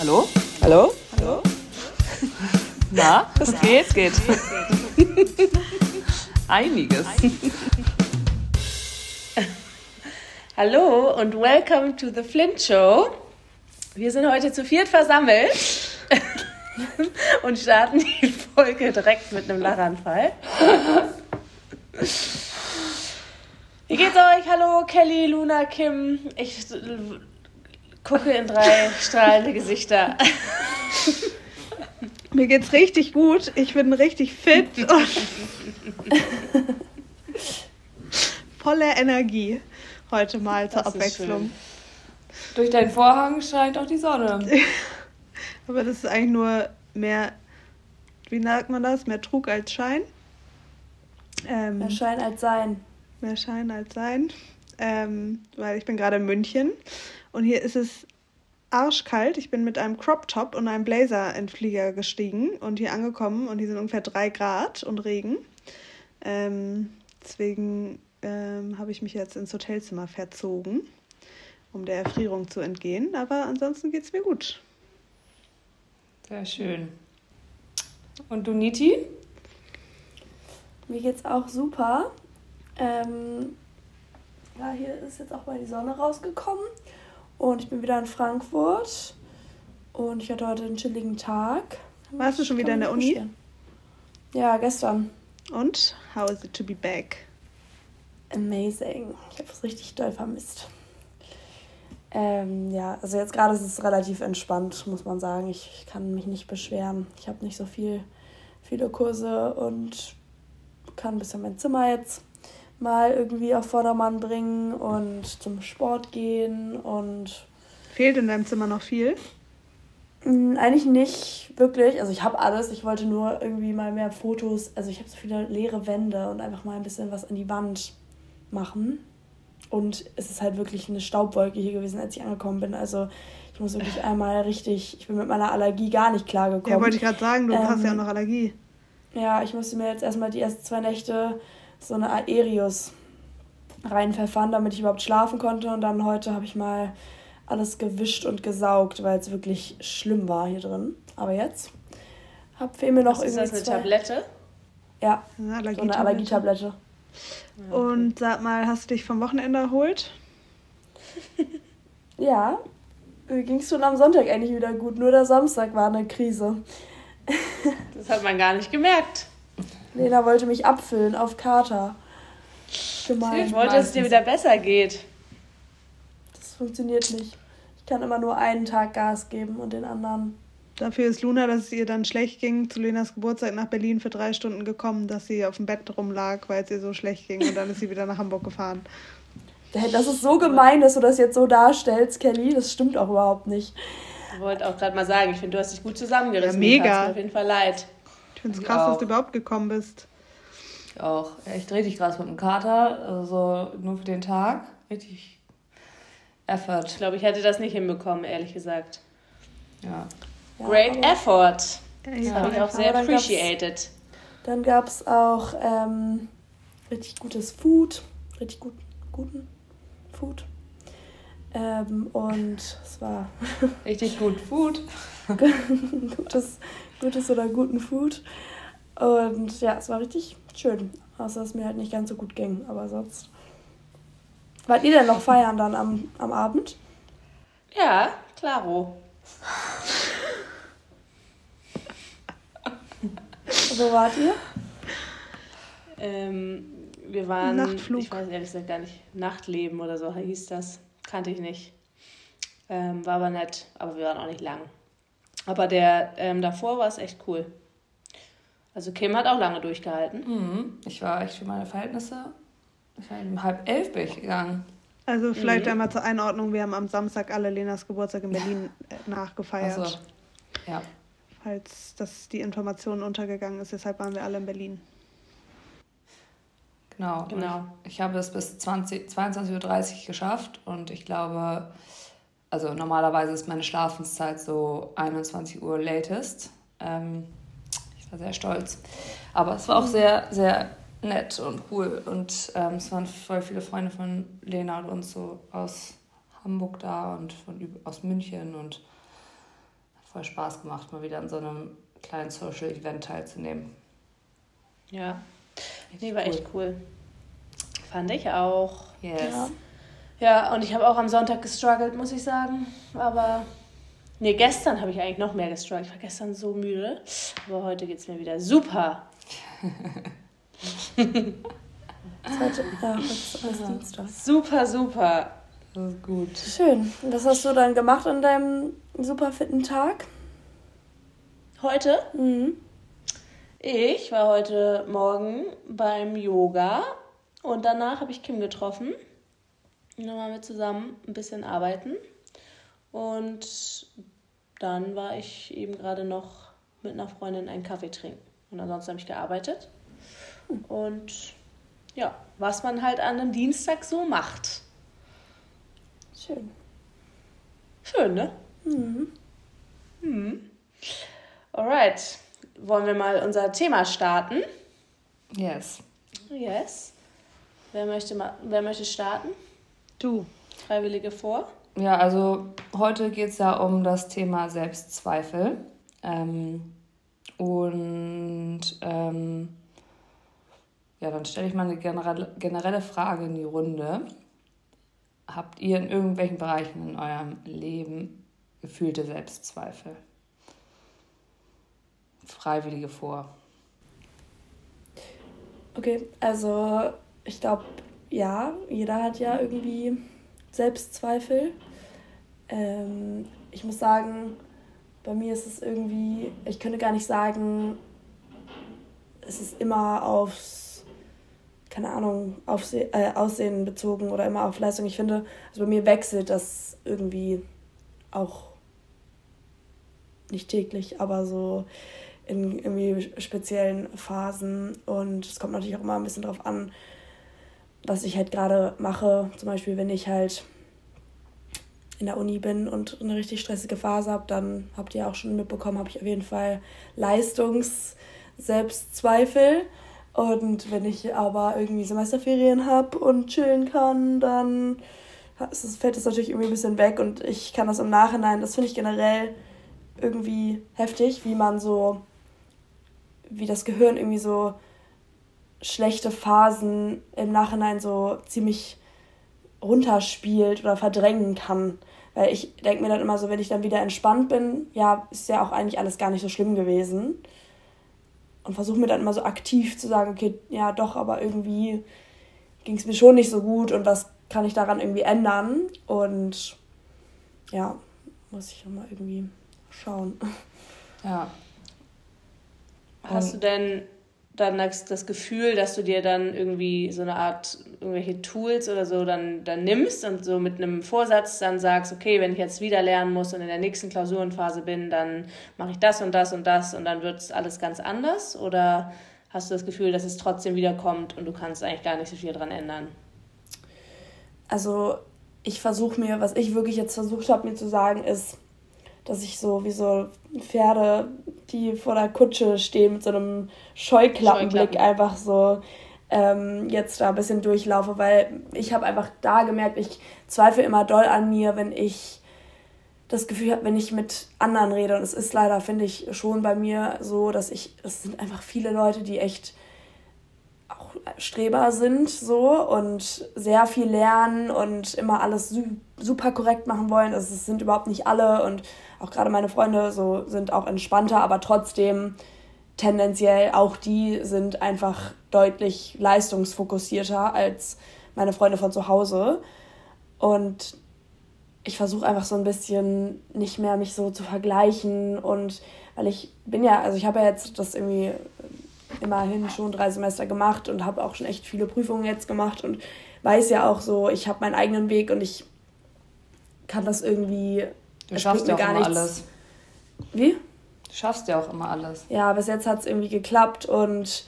Hallo? Hallo? Hallo? Na, es geht, geht. Einiges. Hallo und welcome to the Flint Show. Wir sind heute zu viert versammelt und starten die Folge direkt mit einem Lachanfall. Wie geht's euch? Hallo, Kelly, Luna, Kim. Ich gucke in drei strahlende Gesichter. Mir geht's richtig gut. Ich bin richtig fit und voller Energie heute mal zur Das ist Abwechslung. Durch deinen Vorhang scheint auch die Sonne. Aber das ist eigentlich nur mehr, wie sagt man das? Mehr Trug als Schein. Ähm, Mehr Schein als Sein. mehr Schein als Sein. Ähm, weil ich bin gerade in München und hier ist es arschkalt. Ich bin mit einem Crop Top und einem Blazer in den Flieger gestiegen und hier angekommen und hier sind ungefähr drei Grad und Regen. Ähm, deswegen ähm, habe ich mich jetzt ins Hotelzimmer verzogen, um der Erfrierung zu entgehen. Aber ansonsten geht es mir gut. Sehr schön. Und du, Niti? Mir geht's auch super. Ähm, ja, hier ist jetzt auch mal die Sonne rausgekommen. Und ich bin wieder in Frankfurt. Und ich hatte heute einen chilligen Tag. Warst du schon wieder in der Uni? beschweren. Ja, gestern. Und how is it to be back? Amazing. Ich habe es richtig doll vermisst. Ähm, ja, also jetzt gerade ist es relativ entspannt, muss man sagen. Ich, ich kann mich nicht beschweren. Ich habe nicht so viel, viele Kurse und kann ein bisschen mein Zimmer jetzt mal irgendwie auf Vordermann bringen und zum Sport gehen und Fehlt in deinem Zimmer noch viel? Mm, Eigentlich nicht wirklich. Also ich habe alles. Ich wollte nur irgendwie mal mehr Fotos. Also ich habe so viele leere Wände und einfach mal ein bisschen was an die Wand machen. Und es ist halt wirklich eine Staubwolke hier gewesen, als ich angekommen bin. Also ich muss wirklich einmal richtig. Ich bin mit meiner Allergie gar nicht klargekommen. Ja, wollte ich gerade sagen, du hast ja auch Ähm, noch Allergie. Ja, ich musste mir jetzt erstmal die ersten zwei Nächte so eine Aerius reinpfeffern, damit ich überhaupt schlafen konnte. Und dann heute habe ich mal alles gewischt und gesaugt, weil es wirklich schlimm war hier drin. Aber jetzt hab fehlen mir noch Was ist irgendwie das, eine zwei. Tablette? Ja, Eine so eine Allergietablette. Allergietablette. Und sag mal, hast du dich vom Wochenende erholt? Ja, mir ging es schon am Sonntag eigentlich wieder gut. Nur der Samstag war eine Krise. Das hat man gar nicht gemerkt. Lena wollte mich abfüllen auf Kater. Gemein. Ich wollte, dass es dir wieder besser geht. Das funktioniert nicht. Ich kann immer nur einen Tag Gas geben und den anderen. Dafür ist Luna, dass es ihr dann schlecht ging, zu Lenas Geburtstag nach Berlin für drei Stunden gekommen, dass sie auf dem Bett rumlag, weil es ihr so schlecht ging. Und dann ist sie wieder nach Hamburg gefahren. Das ist so gemein, dass du das jetzt so darstellst, Kelly. Das stimmt auch überhaupt nicht. Ich wollte auch gerade mal sagen, ich finde, du hast dich gut zusammengerissen. Ja, mega. Mir auf jeden Fall leid. Ich finde es krass, dass auch. du überhaupt gekommen bist. Ich auch. Ja, ich drehe dich gerade mit dem Kater, also nur für den Tag. Richtig Effort. Ich glaube, ich hätte das nicht hinbekommen, ehrlich gesagt. Ja. Ja, Great aber effort. Das habe ich auch sehr dann gab's- appreciated. Dann gab es auch ähm, richtig gutes Food. Richtig gut, guten Food. Ähm, und es war Richtig gut. Food. gutes, gutes oder guten Food. Und ja, es war richtig schön. Außer dass es mir halt nicht ganz so gut ging. Aber sonst. Wart ihr denn noch feiern dann am, am Abend? Ja, klaro. Wo wart ihr? Ähm, wir waren, Nachtflug. ich weiß ehrlich gesagt gar nicht, Nachtleben oder so hieß das. Kannte ich nicht. Ähm, war aber nett, aber wir waren auch nicht lang. Aber der ähm, davor war es echt cool. Also Kim hat auch lange durchgehalten. Mhm. Ich war echt für meine Verhältnisse. Ich war um halb elf bin ich gegangen. Also vielleicht Mhm. einmal zur Einordnung, wir haben am Samstag alle Lenas Geburtstag in Berlin äh, nachgefeiert. Also, ja. Falls das die Information untergegangen ist, deshalb waren wir alle in Berlin. Genau. Genau. Ich, ich habe es bis 20 22.30 Uhr geschafft und ich glaube, also normalerweise ist meine Schlafenszeit so 21 Uhr latest. Ähm, ich war sehr stolz. Aber es war auch sehr, sehr nett und cool. Und ähm, es waren voll viele Freunde von Lena und uns so aus Hamburg da und von, aus München und voll Spaß gemacht, mal wieder an so einem kleinen Social Event teilzunehmen. Ja. Nee, war cool. echt cool. Fand ich auch. Yes. Ja, ja und ich habe auch am Sonntag gestruggelt, muss ich sagen. Aber nee, gestern habe ich eigentlich noch mehr gestruggelt. Ich war gestern so müde. Aber heute geht es mir wieder super. Ja. Super, super. Das ist gut. Schön. Und was hast du dann gemacht an deinem super fitten Tag? Heute? Mhm. Ich war heute Morgen beim Yoga und danach habe ich Kim getroffen. Dann waren wir zusammen ein bisschen arbeiten. Und dann war ich eben gerade noch mit einer Freundin einen Kaffee trinken. Und ansonsten habe ich gearbeitet. Und ja, was man halt an einem Dienstag so macht. Schön. Schön, ne? Mhm. Mhm. Alright. Wollen wir mal unser Thema starten? Yes. Yes. Wer möchte, mal, wer möchte starten? Du. Freiwillige vor? Ja, also heute geht es ja um das Thema Selbstzweifel. Ähm, und ähm, ja, dann stelle ich mal eine generelle, generelle Frage in die Runde. Habt ihr in irgendwelchen Bereichen in eurem Leben gefühlte Selbstzweifel? Freiwillige vor. Okay, also ich glaube, ja, jeder hat ja irgendwie Selbstzweifel. Ähm, ich muss sagen, bei mir ist es irgendwie, ich könnte gar nicht sagen, es ist immer aufs keine Ahnung, auf äh, Aussehen bezogen oder immer auf Leistung. Ich finde, also bei mir wechselt das irgendwie auch nicht täglich, aber so in irgendwie speziellen Phasen. Und es kommt natürlich auch immer ein bisschen drauf an, was ich halt gerade mache. Zum Beispiel, wenn ich halt in der Uni bin und eine richtig stressige Phase habe, dann habt ihr auch schon mitbekommen, habe ich auf jeden Fall Leistungs-Selbstzweifel. Und wenn ich aber irgendwie Semesterferien habe und chillen kann, dann fällt das natürlich irgendwie ein bisschen weg und ich kann das im Nachhinein, das finde ich generell irgendwie heftig, wie man so, wie das Gehirn irgendwie so schlechte Phasen im Nachhinein so ziemlich runterspielt oder verdrängen kann. Weil ich denke mir dann immer so, wenn ich dann wieder entspannt bin, ja, ist ja auch eigentlich alles gar nicht so schlimm gewesen und versuche mir dann immer so aktiv zu sagen, okay, ja doch, aber irgendwie ging es mir schon nicht so gut und was kann ich daran irgendwie ändern? Und ja, muss ich mal irgendwie schauen. Ja. Hast du denn dann das Gefühl, dass du dir dann irgendwie so eine Art irgendwelche Tools oder so dann, dann nimmst und so mit einem Vorsatz dann sagst, okay, wenn ich jetzt wieder lernen muss und in der nächsten Klausurenphase bin, dann mache ich das und das und das und dann wird es alles ganz anders? Oder hast du das Gefühl, dass es trotzdem wiederkommt und du kannst eigentlich gar nicht so viel dran ändern? Also ich versuche mir, was ich wirklich jetzt versucht habe mir zu sagen, ist, dass ich so wie so Pferde, die vor der Kutsche stehen mit so einem Scheuklappenblick Scheuklappen. einfach so ähm, jetzt da ein bisschen durchlaufe, weil ich habe einfach da gemerkt, ich zweifle immer doll an mir, wenn ich das Gefühl habe, wenn ich mit anderen rede. Und es ist leider, finde ich, schon bei mir so, dass ich, es sind einfach viele Leute, die echt auch Streber sind so und sehr viel lernen und immer alles super korrekt machen wollen. Also es sind überhaupt nicht alle und auch gerade meine Freunde so sind auch entspannter, aber trotzdem tendenziell auch die sind einfach deutlich leistungsfokussierter als meine Freunde von zu Hause. Und ich versuche einfach so ein bisschen nicht mehr mich so zu vergleichen und weil ich bin ja, also ich habe ja jetzt das irgendwie immerhin schon drei Semester gemacht und habe auch schon echt viele Prüfungen jetzt gemacht und weiß ja auch so, ich habe meinen eigenen Weg und ich kann das irgendwie. Du schaffst ja auch gar immer nichts. alles. Wie? Du schaffst ja auch immer alles. Ja, bis jetzt hat es irgendwie geklappt und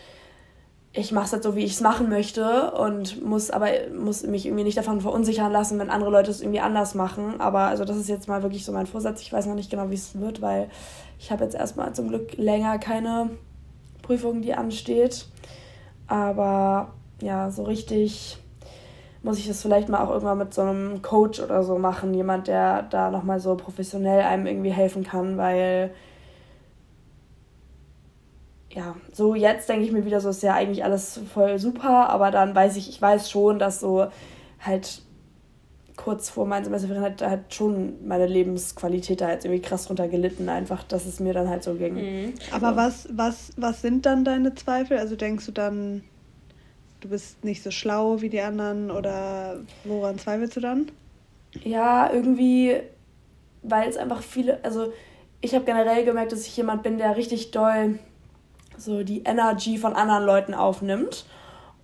ich mache es halt so, wie ich es machen möchte und muss aber muss mich irgendwie nicht davon verunsichern lassen, wenn andere Leute es irgendwie anders machen. Aber also das ist jetzt mal wirklich so mein Vorsatz. Ich weiß noch nicht genau, wie es wird, weil ich habe jetzt erstmal zum Glück länger keine Prüfung, die ansteht. Aber ja, so richtig muss ich das vielleicht mal auch irgendwann mit so einem Coach oder so machen, jemand, der da nochmal so professionell einem irgendwie helfen kann, weil ja, so jetzt denke ich mir wieder so, ist ja eigentlich alles voll super, aber dann weiß ich, ich weiß schon, dass so halt kurz vor meinem Semesterferien hat, hat schon meine Lebensqualität da jetzt irgendwie krass drunter gelitten, einfach, dass es mir dann halt so ging. Mhm. Aber was, was, was sind dann deine Zweifel? Also denkst du dann, du bist nicht so schlau wie die anderen oder woran zweifelst du dann? Ja, irgendwie, weil es einfach viele, also ich habe generell gemerkt, dass ich jemand bin, der richtig doll so die Energy von anderen Leuten aufnimmt.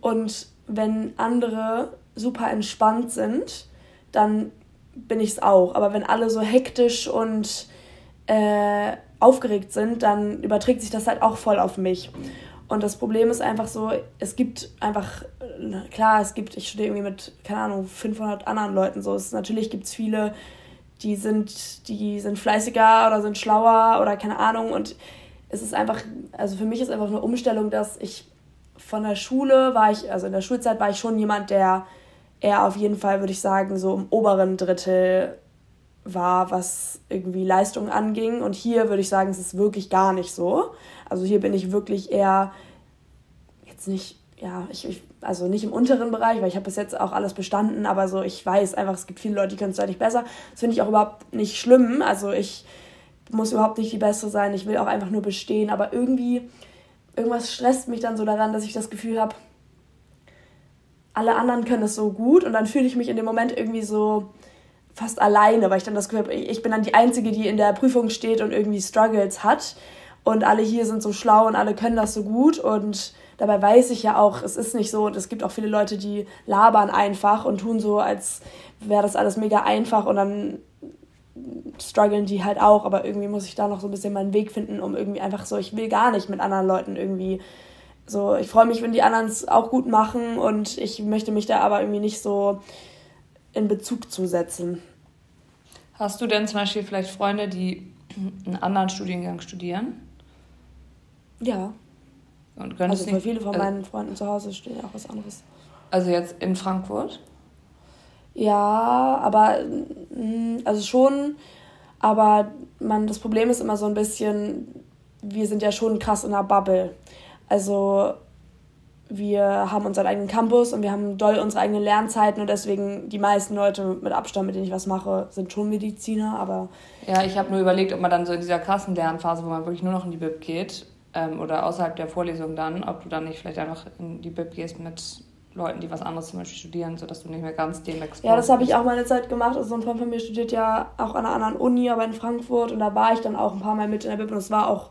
Und wenn andere super entspannt sind, dann bin ich es auch. Aber wenn alle so hektisch und äh, aufgeregt sind, dann überträgt sich das halt auch voll auf mich. Und das Problem ist einfach so, es gibt einfach, klar, es gibt, ich studiere irgendwie mit, keine Ahnung, 500 anderen Leuten so. Es, natürlich gibt es viele, die sind, die sind fleißiger oder sind schlauer oder keine Ahnung. Und es ist einfach, also für mich ist einfach eine Umstellung, dass ich von der Schule war ich, also in der Schulzeit war ich schon jemand, der eher auf jeden Fall, würde ich sagen, so im oberen Drittel war, was irgendwie Leistung anging. Und hier würde ich sagen, es ist wirklich gar nicht so. Also hier bin ich wirklich eher jetzt nicht, ja, ich, ich also nicht im unteren Bereich, weil ich habe bis jetzt auch alles bestanden, aber so, ich weiß einfach, es gibt viele Leute, die können es deutlich besser. Das finde ich auch überhaupt nicht schlimm. Also ich muss überhaupt nicht die Beste sein, ich will auch einfach nur bestehen, aber irgendwie, irgendwas stresst mich dann so daran, dass ich das Gefühl habe, alle anderen können es so gut und dann fühle ich mich in dem Moment irgendwie so fast alleine, weil ich dann das Gefühl habe, ich bin dann die Einzige, die in der Prüfung steht und irgendwie Struggles hat. Und alle hier sind so schlau und alle können das so gut. Und dabei weiß ich ja auch, es ist nicht so. Und es gibt auch viele Leute, die labern einfach und tun so, als wäre das alles mega einfach. Und dann strugglen die halt auch, aber irgendwie muss ich da noch so ein bisschen meinen Weg finden, um irgendwie einfach so, ich will gar nicht mit anderen Leuten irgendwie so, ich freue mich, wenn die anderen es auch gut machen. Und ich möchte mich da aber irgendwie nicht so in Bezug zu setzen. Hast du denn zum Beispiel vielleicht Freunde, die einen anderen Studiengang studieren? Ja. Und also für viele von also, meinen Freunden zu Hause studieren auch was anderes. Also jetzt in Frankfurt? Ja, aber mm, also schon, aber man, das Problem ist immer so ein bisschen, wir sind ja schon krass in der Bubble. Also wir haben unseren eigenen Campus und wir haben doll unsere eigenen Lernzeiten und deswegen die meisten Leute mit Abstand, mit denen ich was mache, sind schon Mediziner, aber... Ja, ich habe nur überlegt, ob man dann so in dieser krassen Lernphase, wo man wirklich nur noch in die Bib geht ähm, oder außerhalb der Vorlesung dann, ob du dann nicht vielleicht einfach in die Bib gehst mit Leuten, die was anderes zum Beispiel studieren, sodass du nicht mehr ganz dem exposed Ja, das habe ich auch meine Zeit gemacht. Also ein Freund von mir studiert ja auch an einer anderen Uni, aber in Frankfurt und da war ich dann auch ein paar Mal mit in der Bib und es war auch,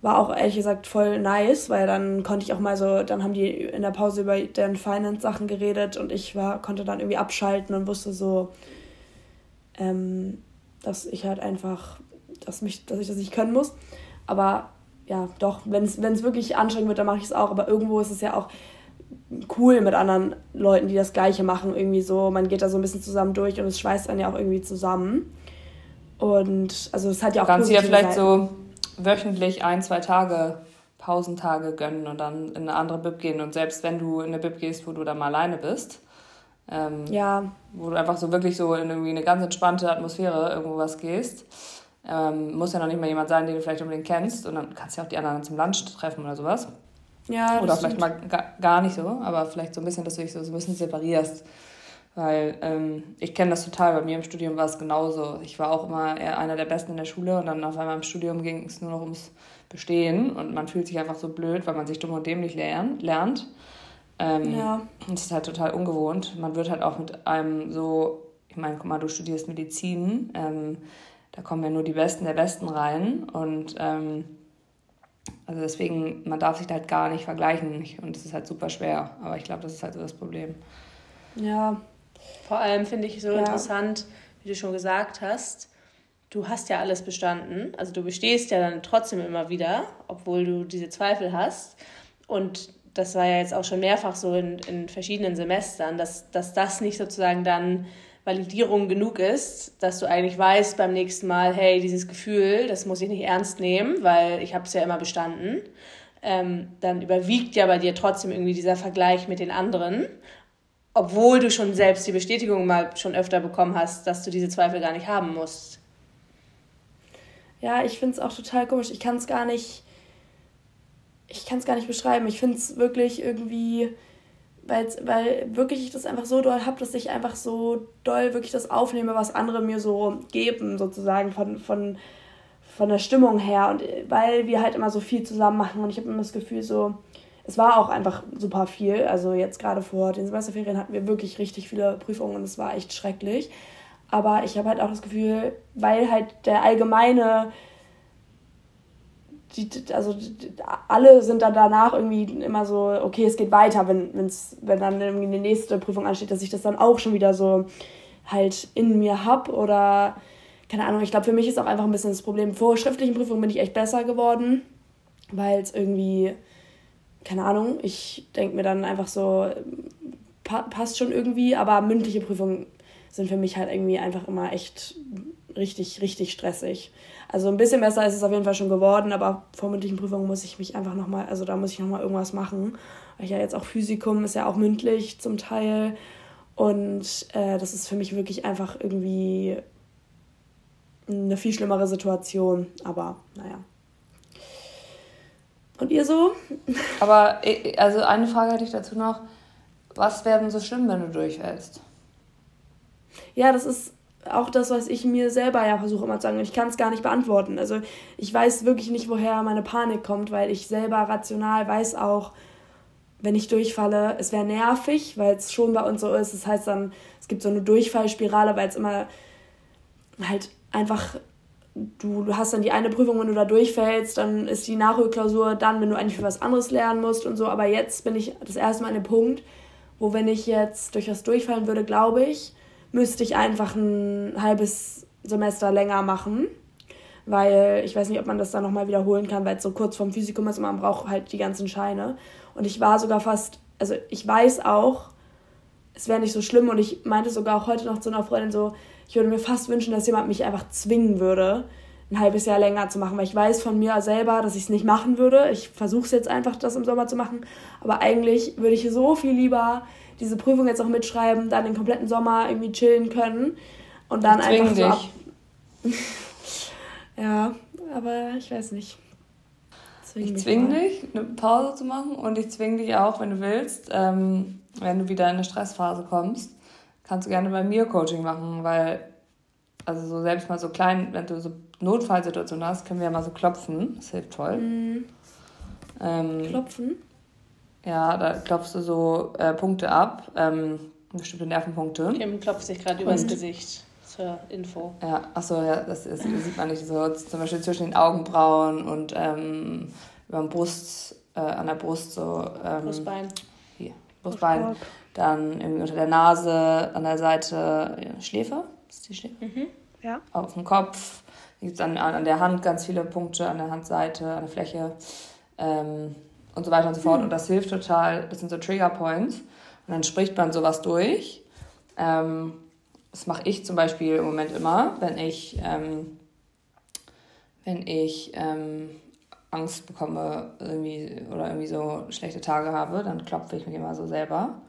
war auch ehrlich gesagt voll nice, weil dann konnte ich auch mal so, dann haben die in der Pause über deren Finance-Sachen geredet und ich war, konnte dann irgendwie abschalten und wusste so, ähm, dass ich halt einfach, dass, mich, dass ich das nicht können muss. Aber ja, doch, wenn es wirklich anstrengend wird, dann mache ich es auch. Aber irgendwo ist es ja auch, cool mit anderen Leuten, die das Gleiche machen. Irgendwie so, man geht da so ein bisschen zusammen durch und es schweißt dann ja auch irgendwie zusammen. Und also es hat ja auch. Kannst du ja vielleicht Seiten. so wöchentlich ein, zwei Tage Pausentage gönnen und dann in eine andere Bib gehen. Und selbst wenn du in eine Bib gehst, wo du dann mal alleine bist, ähm, ja. wo du einfach so wirklich so in irgendwie eine ganz entspannte Atmosphäre irgendwo was gehst, ähm, muss ja noch nicht mal jemand sein, den du vielleicht unbedingt kennst. Und dann kannst du ja auch die anderen zum Lunch treffen oder sowas. Ja, Oder vielleicht mal gar nicht so, aber vielleicht so ein bisschen, dass du dich so, so ein bisschen separierst. Weil ähm, ich kenne das total, bei mir im Studium war es genauso. Ich war auch immer eher einer der Besten in der Schule und dann auf einmal im Studium ging es nur noch ums Bestehen und man fühlt sich einfach so blöd, weil man sich dumm und dämlich lernt. Ähm, ja. Das ist halt total ungewohnt. Man wird halt auch mit einem so, ich meine, guck mal, du studierst Medizin, ähm, da kommen ja nur die Besten der Besten rein und ähm, also deswegen, man darf sich da halt gar nicht vergleichen und es ist halt super schwer. Aber ich glaube, das ist halt so das Problem. Ja. Vor allem finde ich so ja. interessant, wie du schon gesagt hast, du hast ja alles bestanden. Also du bestehst ja dann trotzdem immer wieder, obwohl du diese Zweifel hast. Und das war ja jetzt auch schon mehrfach so in, in verschiedenen Semestern, dass, dass das nicht sozusagen dann Validierung genug ist, dass du eigentlich weißt beim nächsten Mal, hey, dieses Gefühl, das muss ich nicht ernst nehmen, weil ich habe es ja immer bestanden, ähm, dann überwiegt ja bei dir trotzdem irgendwie dieser Vergleich mit den anderen. Obwohl du schon selbst die Bestätigung mal schon öfter bekommen hast, dass du diese Zweifel gar nicht haben musst. Ja, ich finde es auch total komisch. Ich kann es gar nicht, ich kann es gar nicht beschreiben. Ich finde es wirklich irgendwie, weil wirklich ich das einfach so doll habe, dass ich einfach so doll wirklich das aufnehme, was andere mir so geben, sozusagen von, von, von der Stimmung her. Und weil wir halt immer so viel zusammen machen und ich habe immer das Gefühl so, es war auch einfach super viel. Also jetzt gerade vor den Semesterferien hatten wir wirklich richtig viele Prüfungen und es war echt schrecklich. Aber ich habe halt auch das Gefühl, weil halt der allgemeine, die, also die, alle sind dann danach irgendwie immer so, okay, es geht weiter, wenn, wenn's, wenn dann irgendwie eine nächste Prüfung ansteht, dass ich das dann auch schon wieder so halt in mir hab oder keine Ahnung, ich glaube, für mich ist auch einfach ein bisschen das Problem. Vor schriftlichen Prüfungen bin ich echt besser geworden, weil es irgendwie keine Ahnung, ich denke mir dann einfach so, pa passt schon irgendwie, aber mündliche Prüfungen sind für mich halt irgendwie einfach immer echt richtig, richtig stressig. Also ein bisschen besser ist es auf jeden Fall schon geworden, aber vor mündlichen Prüfungen muss ich mich einfach nochmal, also da muss ich nochmal irgendwas machen. Weil ich ja jetzt auch Physikum ist ja auch mündlich zum Teil. Und äh, das ist für mich wirklich einfach irgendwie eine viel schlimmere Situation. Aber naja. Und ihr so? Aber äh, also eine Frage hätte ich dazu noch. Was wäre denn so schlimm, wenn du durchfällst? Ja, das ist auch das, was ich mir selber ja versuche immer zu sagen. Ich kann es gar nicht beantworten. Also ich weiß wirklich nicht, woher meine Panik kommt, weil ich selber rational weiß auch, wenn ich durchfalle, es wäre nervig, weil es schon bei uns so ist. Das heißt dann, es gibt so eine Durchfallspirale, weil es immer halt einfach du, hast dann die eine Prüfung, wenn du da durchfällst, dann ist die Nachholklausur dann, wenn du eigentlich für was anderes lernen musst und so. Aber jetzt bin ich das erste Mal an dem Punkt, wo wenn ich jetzt durch was durchfallen würde, glaube ich, müsste ich einfach ein halbes Semester länger machen. Weil ich weiß nicht, ob man das dann nochmal wiederholen kann, weil es so kurz vorm Physikum ist und man braucht halt die ganzen Scheine. Und ich war sogar fast, also ich weiß auch, es wäre nicht so schlimm und ich meinte sogar auch heute noch zu einer Freundin so, ich würde mir fast wünschen, dass jemand mich einfach zwingen würde, ein halbes Jahr länger zu machen, weil ich weiß von mir selber, dass ich es nicht machen würde. Ich versuche es jetzt einfach, das im Sommer zu machen. Aber eigentlich würde ich so viel lieber diese Prüfung jetzt auch mitschreiben, dann den kompletten Sommer irgendwie chillen können und dann einfach so ab Ja, aber ich weiß nicht. Zwing ich zwinge dich, eine Pause zu machen und ich zwinge dich auch, wenn du willst, ähm, wenn du wieder in eine Stressphase kommst, kannst du gerne bei mir Coaching machen, weil, also so selbst mal so klein, wenn du so Notfallsituationen hast, können wir ja mal so klopfen. Das hilft voll. Mhm. Ähm, klopfen? Ja, da klopfst du so äh, Punkte ab, ähm, bestimmte Nervenpunkte. Kim klopft sich gerade übers Gesicht zur Info. Ja, achso, ja, das, ist, das sieht man nicht so. Zum Beispiel zwischen den Augenbrauen und ähm, über dem Brust, äh, an der Brust so. Ähm, Brustbein. Hier, Brustbein. Dann irgendwie unter der Nase, an der Seite ja, Schläfe. Ist die Schläfe? Mhm. Ja. Auf dem Kopf. Gibt es an, an der Hand ganz viele Punkte, an der Handseite, an der Fläche ähm, und so weiter und so fort. Mhm. Und das hilft total. Das sind so Trigger Points. Und dann spricht man sowas durch. Ähm, das mache ich zum Beispiel im Moment immer, wenn ich, ähm, wenn ich ähm, Angst bekomme irgendwie, oder irgendwie so schlechte Tage habe, dann klopfe ich mich immer so selber.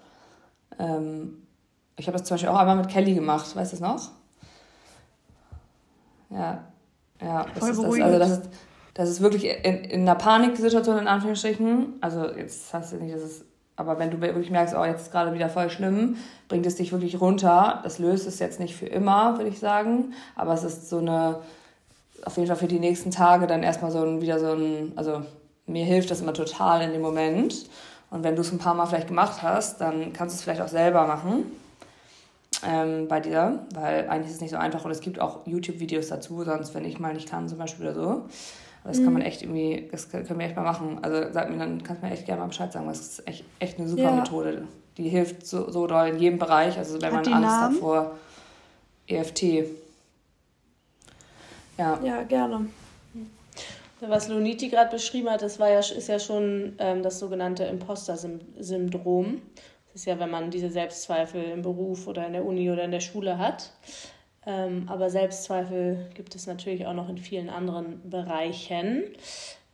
Ähm, ich habe das zum Beispiel auch einmal mit Kelly gemacht, weißt du es noch? Ja, ja, das Voll ist das. Also das ist, das ist wirklich in, in einer Paniksituation in Anführungsstrichen. Also jetzt hast du nicht, dass es, aber wenn du wirklich merkst, oh, jetzt ist gerade wieder voll schlimm, bringt es dich wirklich runter. Das löst es jetzt nicht für immer, würde ich sagen. Aber es ist so eine, auf jeden Fall für die nächsten Tage dann erstmal so ein, wieder so ein, also mir hilft das immer total in dem Moment. Und wenn du es ein paar Mal vielleicht gemacht hast, dann kannst du es vielleicht auch selber machen ähm, bei dir, weil eigentlich ist es nicht so einfach und es gibt auch YouTube-Videos dazu, sonst wenn ich mal nicht kann zum Beispiel oder so. Aber das mhm. kann man echt irgendwie, das können wir echt mal machen. Also sag mir, dann kannst du mir echt gerne mal Bescheid sagen, weil es ist echt, echt eine super ja. Methode. Die hilft so, so doll in jedem Bereich, also wenn Hat man Angst hat vor EFT. Ja. Ja, gerne. Was Luniti gerade beschrieben hat, das war ja, ist ja schon ähm, das sogenannte Imposter-Syndrom. Das ist ja, wenn man diese Selbstzweifel im Beruf oder in der Uni oder in der Schule hat. Ähm, aber Selbstzweifel gibt es natürlich auch noch in vielen anderen Bereichen.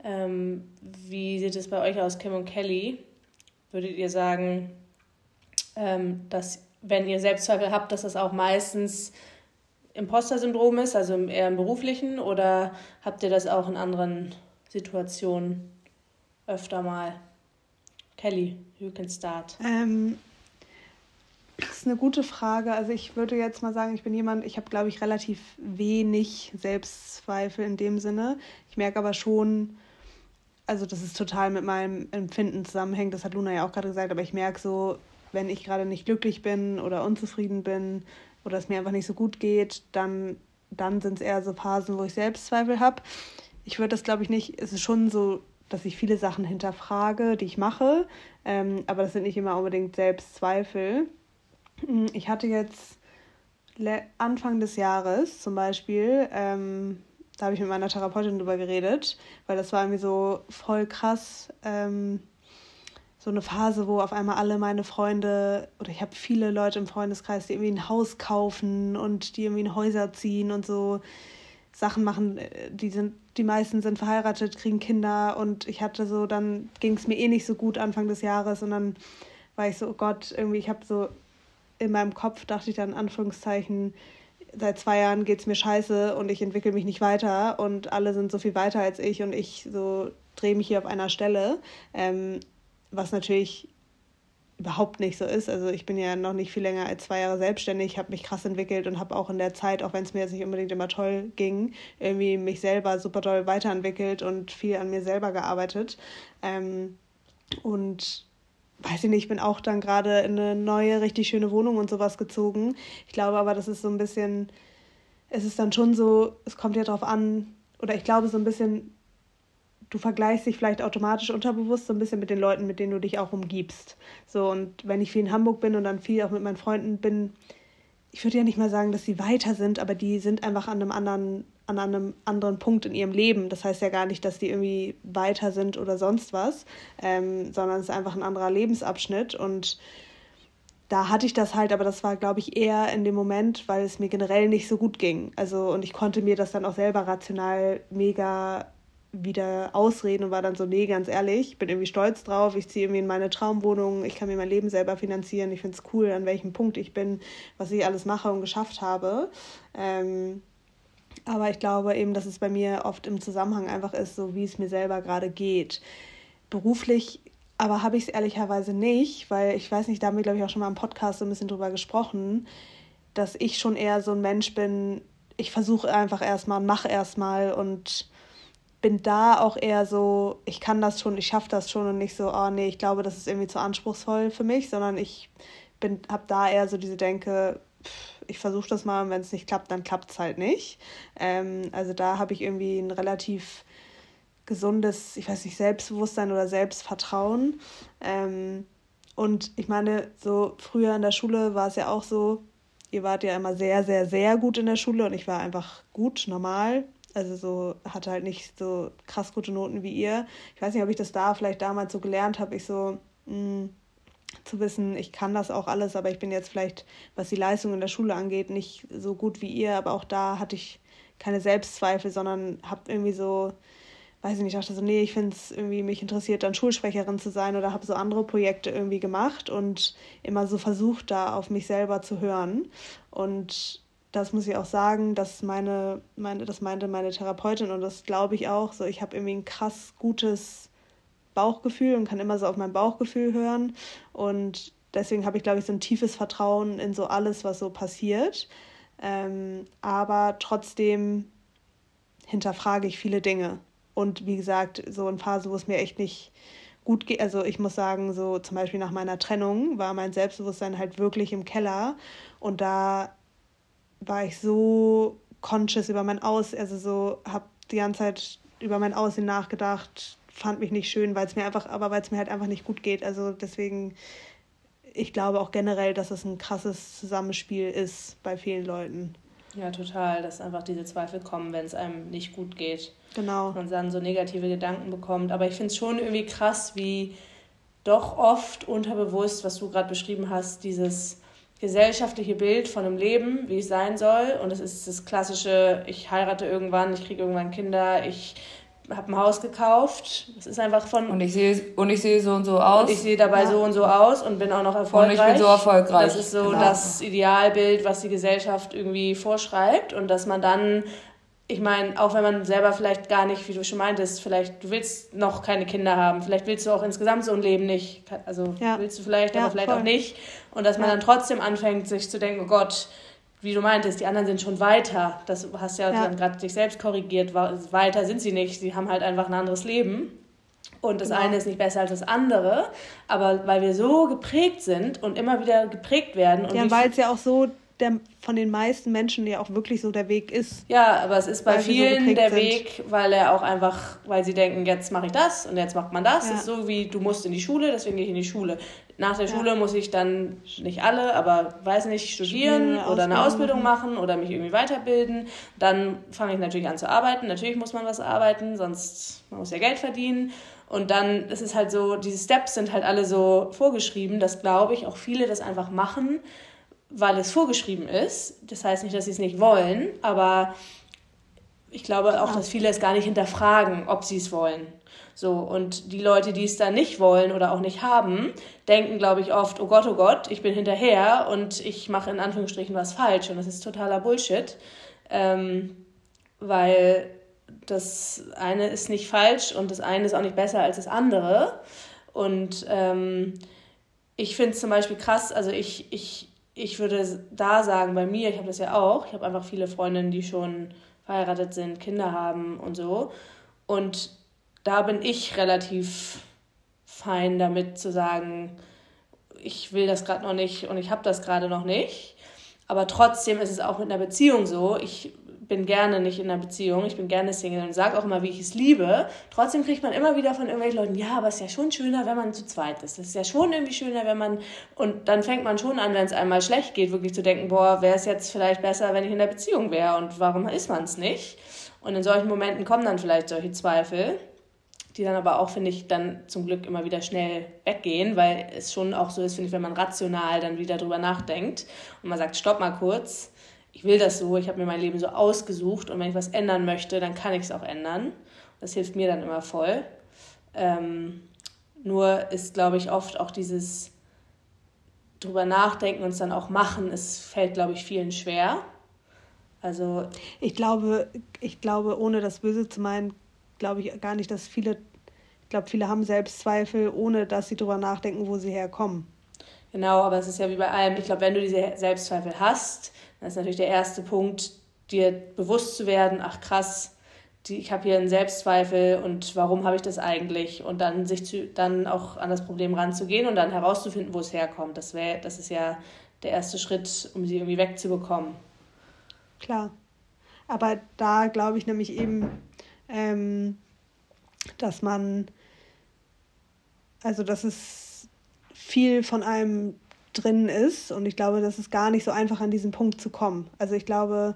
Ähm, wie sieht es bei euch aus, Kim und Kelly? Würdet ihr sagen, ähm, dass wenn ihr Selbstzweifel habt, dass das auch meistens Imposter-Syndrom ist, also eher im beruflichen, oder habt ihr das auch in anderen Situationen öfter mal? Kelly, you can start. Ähm, das ist eine gute Frage. Also ich würde jetzt mal sagen, ich bin jemand, ich habe, glaube ich, relativ wenig Selbstzweifel in dem Sinne. Ich merke aber schon, also das ist total mit meinem Empfinden zusammenhängt, das hat Luna ja auch gerade gesagt, aber ich merke so, wenn ich gerade nicht glücklich bin oder unzufrieden bin oder es mir einfach nicht so gut geht, dann, dann sind es eher so Phasen, wo ich Selbstzweifel habe. Ich würde das, glaube ich, nicht, es ist schon so, dass ich viele Sachen hinterfrage, die ich mache, ähm, aber das sind nicht immer unbedingt Selbstzweifel. Hm, ich hatte jetzt Anfang des Jahres zum Beispiel, ähm, da habe ich mit meiner Therapeutin drüber geredet, weil das war irgendwie so voll krass. Ähm, so eine Phase, wo auf einmal alle meine Freunde oder ich habe viele Leute im Freundeskreis, die irgendwie ein Haus kaufen und die irgendwie in Häuser ziehen und so Sachen machen. Äh, die sind, die meisten sind verheiratet, kriegen Kinder und ich hatte so, dann ging es mir eh nicht so gut Anfang des Jahres und dann war ich so, oh Gott, irgendwie, ich habe so in meinem Kopf dachte ich dann Anführungszeichen, seit zwei Jahren geht es mir scheiße und ich entwickle mich nicht weiter und alle sind so viel weiter als ich und ich so drehe mich hier auf einer Stelle, ähm, was natürlich überhaupt nicht so ist. Also ich bin ja noch nicht viel länger als zwei Jahre selbstständig, habe mich krass entwickelt und habe auch in der Zeit, auch wenn es mir jetzt nicht unbedingt immer toll ging, irgendwie mich selber super toll weiterentwickelt und viel an mir selber gearbeitet. Ähm, und weiß ich nicht, ich bin auch dann gerade in eine neue, richtig schöne Wohnung und sowas gezogen. Ich glaube aber, das ist so ein bisschen, es ist dann schon so, es kommt ja drauf an, oder ich glaube so ein bisschen, du vergleichst dich vielleicht automatisch unterbewusst so ein bisschen mit den Leuten, mit denen du dich auch umgibst. So, und wenn ich viel in Hamburg bin und dann viel auch mit meinen Freunden bin, ich würde ja nicht mal sagen, dass sie weiter sind, aber die sind einfach an einem anderen an einem anderen Punkt in ihrem Leben. Das heißt ja gar nicht, dass die irgendwie weiter sind oder sonst was, ähm, sondern es ist einfach ein anderer Lebensabschnitt. Und da hatte ich das halt, aber das war, glaube ich, eher in dem Moment, weil es mir generell nicht so gut ging. Also, und ich konnte mir das dann auch selber rational mega wieder ausreden und war dann so, nee, ganz ehrlich, ich bin irgendwie stolz drauf, ich ziehe irgendwie in meine Traumwohnung, ich kann mir mein Leben selber finanzieren, ich finde es cool, an welchem Punkt ich bin, was ich alles mache und geschafft habe. Ähm, aber ich glaube eben, dass es bei mir oft im Zusammenhang einfach ist, so wie es mir selber gerade geht. Beruflich aber habe ich es ehrlicherweise nicht, weil ich weiß nicht, da haben wir, glaube ich, auch schon mal im Podcast so ein bisschen drüber gesprochen, dass ich schon eher so ein Mensch bin, ich versuche einfach erstmal und mache erstmal und bin da auch eher so, ich kann das schon, ich schaffe das schon und nicht so, oh nee, ich glaube, das ist irgendwie zu anspruchsvoll für mich, sondern ich bin, habe da eher so diese Denke, ich versuche das mal und wenn es nicht klappt, dann klappt es halt nicht. Ähm, also da habe ich irgendwie ein relativ gesundes, ich weiß nicht, Selbstbewusstsein oder Selbstvertrauen. Ähm, und ich meine, so früher in der Schule war es ja auch so, ihr wart ja immer sehr, sehr, sehr gut in der Schule und ich war einfach gut, normal. Also so hatte halt nicht so krass gute Noten wie ihr. Ich weiß nicht, ob ich das da vielleicht damals so gelernt habe. Ich so, mh, hm, zu wissen, ich kann das auch alles, aber ich bin jetzt vielleicht, was die Leistung in der Schule angeht, nicht so gut wie ihr, aber auch da hatte ich keine Selbstzweifel, sondern habe irgendwie so, weiß ich nicht, dachte so, nee, ich finde es irgendwie, mich interessiert dann Schulsprecherin zu sein oder habe so andere Projekte irgendwie gemacht und immer so versucht, da auf mich selber zu hören. Und das muss ich auch sagen, dass meine, meine, das meinte meine Therapeutin und das glaube ich auch, so ich habe irgendwie ein krass gutes Bauchgefühl und kann immer so auf mein Bauchgefühl hören. Und deswegen habe ich, glaube ich, so ein tiefes Vertrauen in so alles, was so passiert. Ähm, aber trotzdem hinterfrage ich viele Dinge. Und wie gesagt, so in Phasen, wo es mir echt nicht gut geht, also ich muss sagen, so zum Beispiel nach meiner Trennung war mein Selbstbewusstsein halt wirklich im Keller. Und da war ich so conscious über mein Aus, also so habe die ganze Zeit über mein Aussehen nachgedacht, fand mich nicht schön, weil es mir einfach, aber weil es mir halt einfach nicht gut geht. Also deswegen, ich glaube auch generell, dass es ein krasses Zusammenspiel ist bei vielen Leuten. Ja, total, dass einfach diese Zweifel kommen, wenn es einem nicht gut geht. Genau. Und dann so negative Gedanken bekommt. Aber ich finde es schon irgendwie krass, wie doch oft unterbewusst, was du gerade beschrieben hast, dieses gesellschaftliche Bild von einem Leben, wie es sein soll. Und es ist das klassische, ich heirate irgendwann, ich kriege irgendwann Kinder, ich habe ein Haus gekauft. Das ist einfach von. Und ich sehe und ich sehe so und so aus. Und ich sehe dabei ja. so und so aus und bin auch noch erfolgreich. Und ich bin so erfolgreich. Das ist so genau. das Idealbild, was die Gesellschaft irgendwie vorschreibt und dass man dann ich meine, auch wenn man selber vielleicht gar nicht, wie du schon meintest, vielleicht du willst noch keine Kinder haben, vielleicht willst du auch insgesamt so ein Leben nicht, also ja. willst du vielleicht, ja, aber vielleicht voll. auch nicht. Und dass man ja. dann trotzdem anfängt, sich zu denken, oh Gott, wie du meintest, die anderen sind schon weiter. Das hast ja, ja. dann gerade dich selbst korrigiert. Weiter sind sie nicht. Sie haben halt einfach ein anderes Leben. Und das genau. eine ist nicht besser als das andere. Aber weil wir so geprägt sind und immer wieder geprägt werden. ja, weil es ja auch so der, von den meisten Menschen ja auch wirklich so der Weg ist. Ja, aber es ist bei vielen so der sind. Weg, weil er auch einfach, weil sie denken, jetzt mache ich das und jetzt macht man das. Ja. ist so wie, du musst in die Schule, deswegen gehe ich in die Schule. Nach der ja. Schule muss ich dann, nicht alle, aber weiß nicht, studieren, studieren oder eine Ausbildung machen oder mich irgendwie weiterbilden. Dann fange ich natürlich an zu arbeiten. Natürlich muss man was arbeiten, sonst man muss ja Geld verdienen. Und dann ist es halt so, diese Steps sind halt alle so vorgeschrieben, dass glaube ich auch viele das einfach machen, weil es vorgeschrieben ist. Das heißt nicht, dass sie es nicht wollen, aber ich glaube auch, dass viele es gar nicht hinterfragen, ob sie es wollen. So, und die Leute, die es dann nicht wollen oder auch nicht haben, denken, glaube ich, oft, oh Gott, oh Gott, ich bin hinterher und ich mache in Anführungsstrichen was falsch. Und das ist totaler Bullshit, ähm, weil das eine ist nicht falsch und das eine ist auch nicht besser als das andere. Und ähm, ich finde es zum Beispiel krass, also ich, ich ich würde da sagen, bei mir, ich habe das ja auch, ich habe einfach viele Freundinnen, die schon verheiratet sind, Kinder haben und so. Und da bin ich relativ fein damit zu sagen, ich will das gerade noch nicht und ich habe das gerade noch nicht. Aber trotzdem ist es auch mit einer Beziehung so. Ich bin gerne nicht in einer Beziehung, ich bin gerne Single und sage auch immer, wie ich es liebe. Trotzdem kriegt man immer wieder von irgendwelchen Leuten, ja, aber es ist ja schon schöner, wenn man zu zweit ist. Es ist ja schon irgendwie schöner, wenn man. Und dann fängt man schon an, wenn es einmal schlecht geht, wirklich zu denken, boah, wäre es jetzt vielleicht besser, wenn ich in der Beziehung wäre und warum ist man es nicht? Und in solchen Momenten kommen dann vielleicht solche Zweifel, die dann aber auch, finde ich, dann zum Glück immer wieder schnell weggehen, weil es schon auch so ist, finde ich, wenn man rational dann wieder drüber nachdenkt und man sagt, stopp mal kurz ich will das so, ich habe mir mein Leben so ausgesucht und wenn ich was ändern möchte, dann kann ich es auch ändern. Das hilft mir dann immer voll. Ähm, nur ist, glaube ich, oft auch dieses drüber nachdenken und es dann auch machen, es fällt, glaube ich, vielen schwer. Also ich glaube, ich glaube, ohne das Böse zu meinen, glaube ich gar nicht, dass viele, ich glaube, viele haben Selbstzweifel, ohne dass sie drüber nachdenken, wo sie herkommen. Genau, aber es ist ja wie bei allem. Ich glaube, wenn du diese Selbstzweifel hast, das ist natürlich der erste Punkt, dir bewusst zu werden, ach krass, die, ich habe hier einen Selbstzweifel und warum habe ich das eigentlich? Und dann sich zu, dann auch an das Problem ranzugehen und dann herauszufinden, wo es herkommt. Das wäre, das ist ja der erste Schritt, um sie irgendwie wegzubekommen. Klar. Aber da glaube ich nämlich eben, ähm, dass man, also dass es viel von einem drin ist. Und ich glaube, das ist gar nicht so einfach, an diesen Punkt zu kommen. Also ich glaube,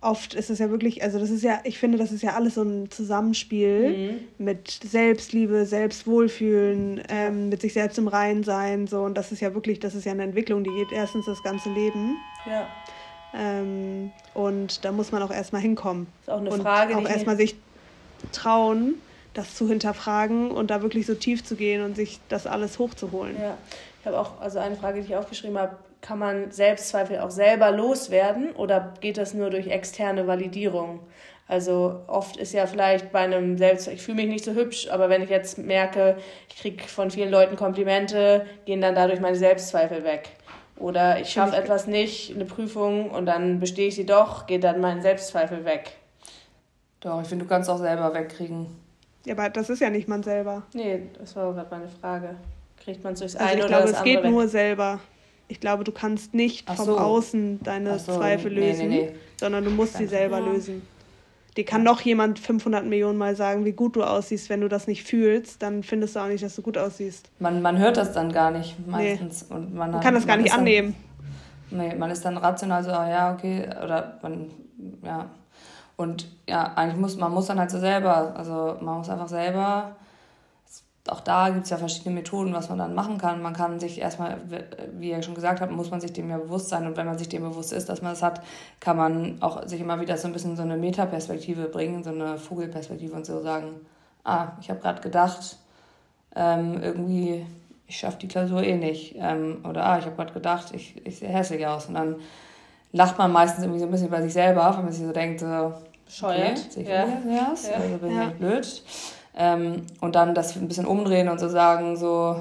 oft ist es ja wirklich, also das ist ja, ich finde, das ist ja alles so ein Zusammenspiel mhm. mit Selbstliebe, Selbstwohlfühlen, ähm, mit sich selbst im Rein sein, so und das ist ja wirklich, das ist ja eine Entwicklung, die geht erstens das ganze Leben. Ja. Ähm, und da muss man auch erstmal hinkommen. Ist auch eine und Frage. Auch erstmal sich trauen, das zu hinterfragen und da wirklich so tief zu gehen und sich das alles hochzuholen. Ja habe auch, also eine Frage, die ich aufgeschrieben habe, kann man Selbstzweifel auch selber loswerden oder geht das nur durch externe Validierung? Also oft ist ja vielleicht bei einem Selbst, ich fühle mich nicht so hübsch, aber wenn ich jetzt merke, ich kriege von vielen Leuten Komplimente, gehen dann dadurch meine Selbstzweifel weg. Oder ich schaffe etwas nicht, eine Prüfung, und dann bestehe ich sie doch, geht dann mein Selbstzweifel weg. Doch, ich finde, du kannst auch selber wegkriegen. Ja, aber das ist ja nicht man selber. Nee, das war gerade meine Frage kriegt man es durchs also eine oder glaube, das andere. Ich glaube, es geht nur selber. Ich glaube, du kannst nicht so. vom Außen deine so. Zweifel lösen, nee, nee, nee. sondern du musst sie selber ja. lösen. Dir kann noch jemand 500 Millionen Mal sagen, wie gut du aussiehst. Wenn du das nicht fühlst, dann findest du auch nicht, dass du gut aussiehst. Man, man hört das dann gar nicht meistens. Und man, man kann das gar nicht annehmen. Dann, nee, man ist dann rational so, ah, ja, okay, oder man, ja. Und ja, eigentlich muss man muss dann halt so selber, also man muss einfach selber auch da gibt es ja verschiedene Methoden, was man dann machen kann. Man kann sich erstmal, wie ihr schon gesagt habt, muss man sich dem ja bewusst sein. Und wenn man sich dem bewusst ist, dass man es das hat, kann man auch sich immer wieder so ein bisschen so eine Metaperspektive bringen, so eine Vogelperspektive und so sagen, ah, ich habe gerade gedacht, ähm, irgendwie, ich schaffe die Klausur eh nicht. Ähm, oder ah, ich habe gerade gedacht, ich, ich sehe hässlich aus. Und dann lacht man meistens irgendwie so ein bisschen bei sich selber, wenn man sich so denkt, so, Bescheuert. Okay, ja. Ja. Also bin ja. ich blöd. Ähm, und dann das ein bisschen umdrehen und so sagen, so,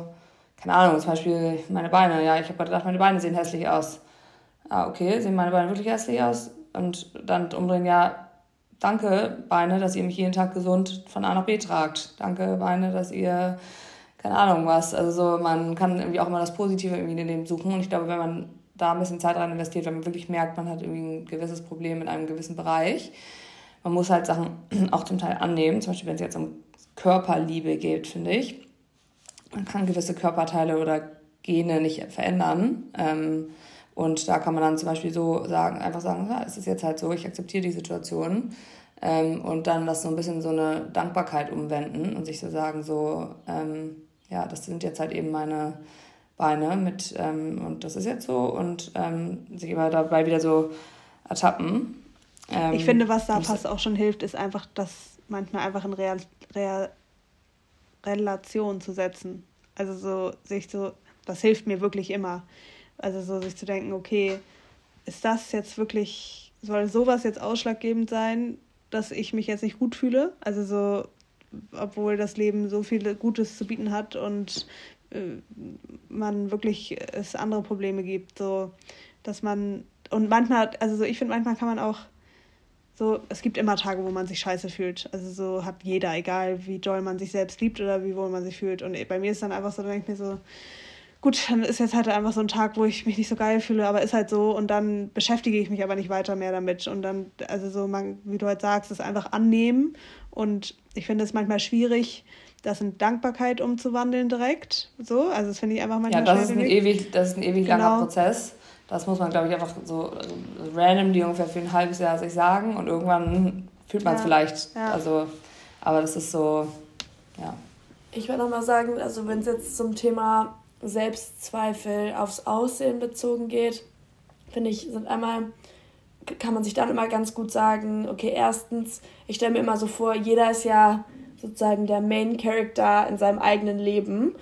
keine Ahnung, zum Beispiel meine Beine. Ja, ich habe gedacht, meine Beine sehen hässlich aus. Ah, okay, sehen meine Beine wirklich hässlich aus? Und dann umdrehen, ja, danke Beine, dass ihr mich jeden Tag gesund von A nach B tragt. Danke Beine, dass ihr, keine Ahnung was. Also so, man kann irgendwie auch immer das Positive irgendwie in dem suchen. Und ich glaube, wenn man da ein bisschen Zeit rein investiert, wenn man wirklich merkt, man hat irgendwie ein gewisses Problem in einem gewissen Bereich, man muss halt Sachen auch zum Teil annehmen. Zum Beispiel, wenn es jetzt um Körperliebe geht, finde ich. Man kann gewisse Körperteile oder Gene nicht verändern. Ähm, und da kann man dann zum Beispiel so sagen, einfach sagen, ja, es ist jetzt halt so, ich akzeptiere die Situation. Ähm, und dann das so ein bisschen so eine Dankbarkeit umwenden und sich so sagen, so, ähm, ja, das sind jetzt halt eben meine Beine mit, ähm, und das ist jetzt so. Und ähm, sich immer dabei wieder so ertappen. Ähm, ich finde, was da fast auch schon hilft, ist einfach, das manchmal einfach in Real, Real, Relation zu setzen. Also so sich so, das hilft mir wirklich immer. Also so sich zu denken, okay, ist das jetzt wirklich, soll sowas jetzt ausschlaggebend sein, dass ich mich jetzt nicht gut fühle? Also so, obwohl das Leben so viel Gutes zu bieten hat und äh, man wirklich es andere Probleme gibt, so dass man und manchmal, also so ich finde manchmal kann man auch so, es gibt immer Tage, wo man sich scheiße fühlt. Also so hat jeder, egal wie doll man sich selbst liebt oder wie wohl man sich fühlt. Und bei mir ist dann einfach so, dann denke ich mir so, gut, dann ist jetzt halt einfach so ein Tag, wo ich mich nicht so geil fühle, aber ist halt so und dann beschäftige ich mich aber nicht weiter mehr damit. Und dann, also so, man, wie du halt sagst, ist einfach annehmen. Und ich finde es manchmal schwierig, das in Dankbarkeit umzuwandeln direkt. So, also das finde ich einfach manchmal Ja, das ist ein ewig, das ist ein ewig genau. langer Prozess. Das muss man, glaube ich, einfach so also random die ungefähr für ein halbes Jahr sich sagen und irgendwann fühlt man es ja, vielleicht. Ja. Also, aber das ist so, ja. Ich würde nochmal sagen, also wenn es jetzt zum Thema Selbstzweifel aufs Aussehen bezogen geht, finde ich, sind einmal, kann man sich dann immer ganz gut sagen, okay, erstens, ich stelle mir immer so vor, jeder ist ja sozusagen der Main Character in seinem eigenen Leben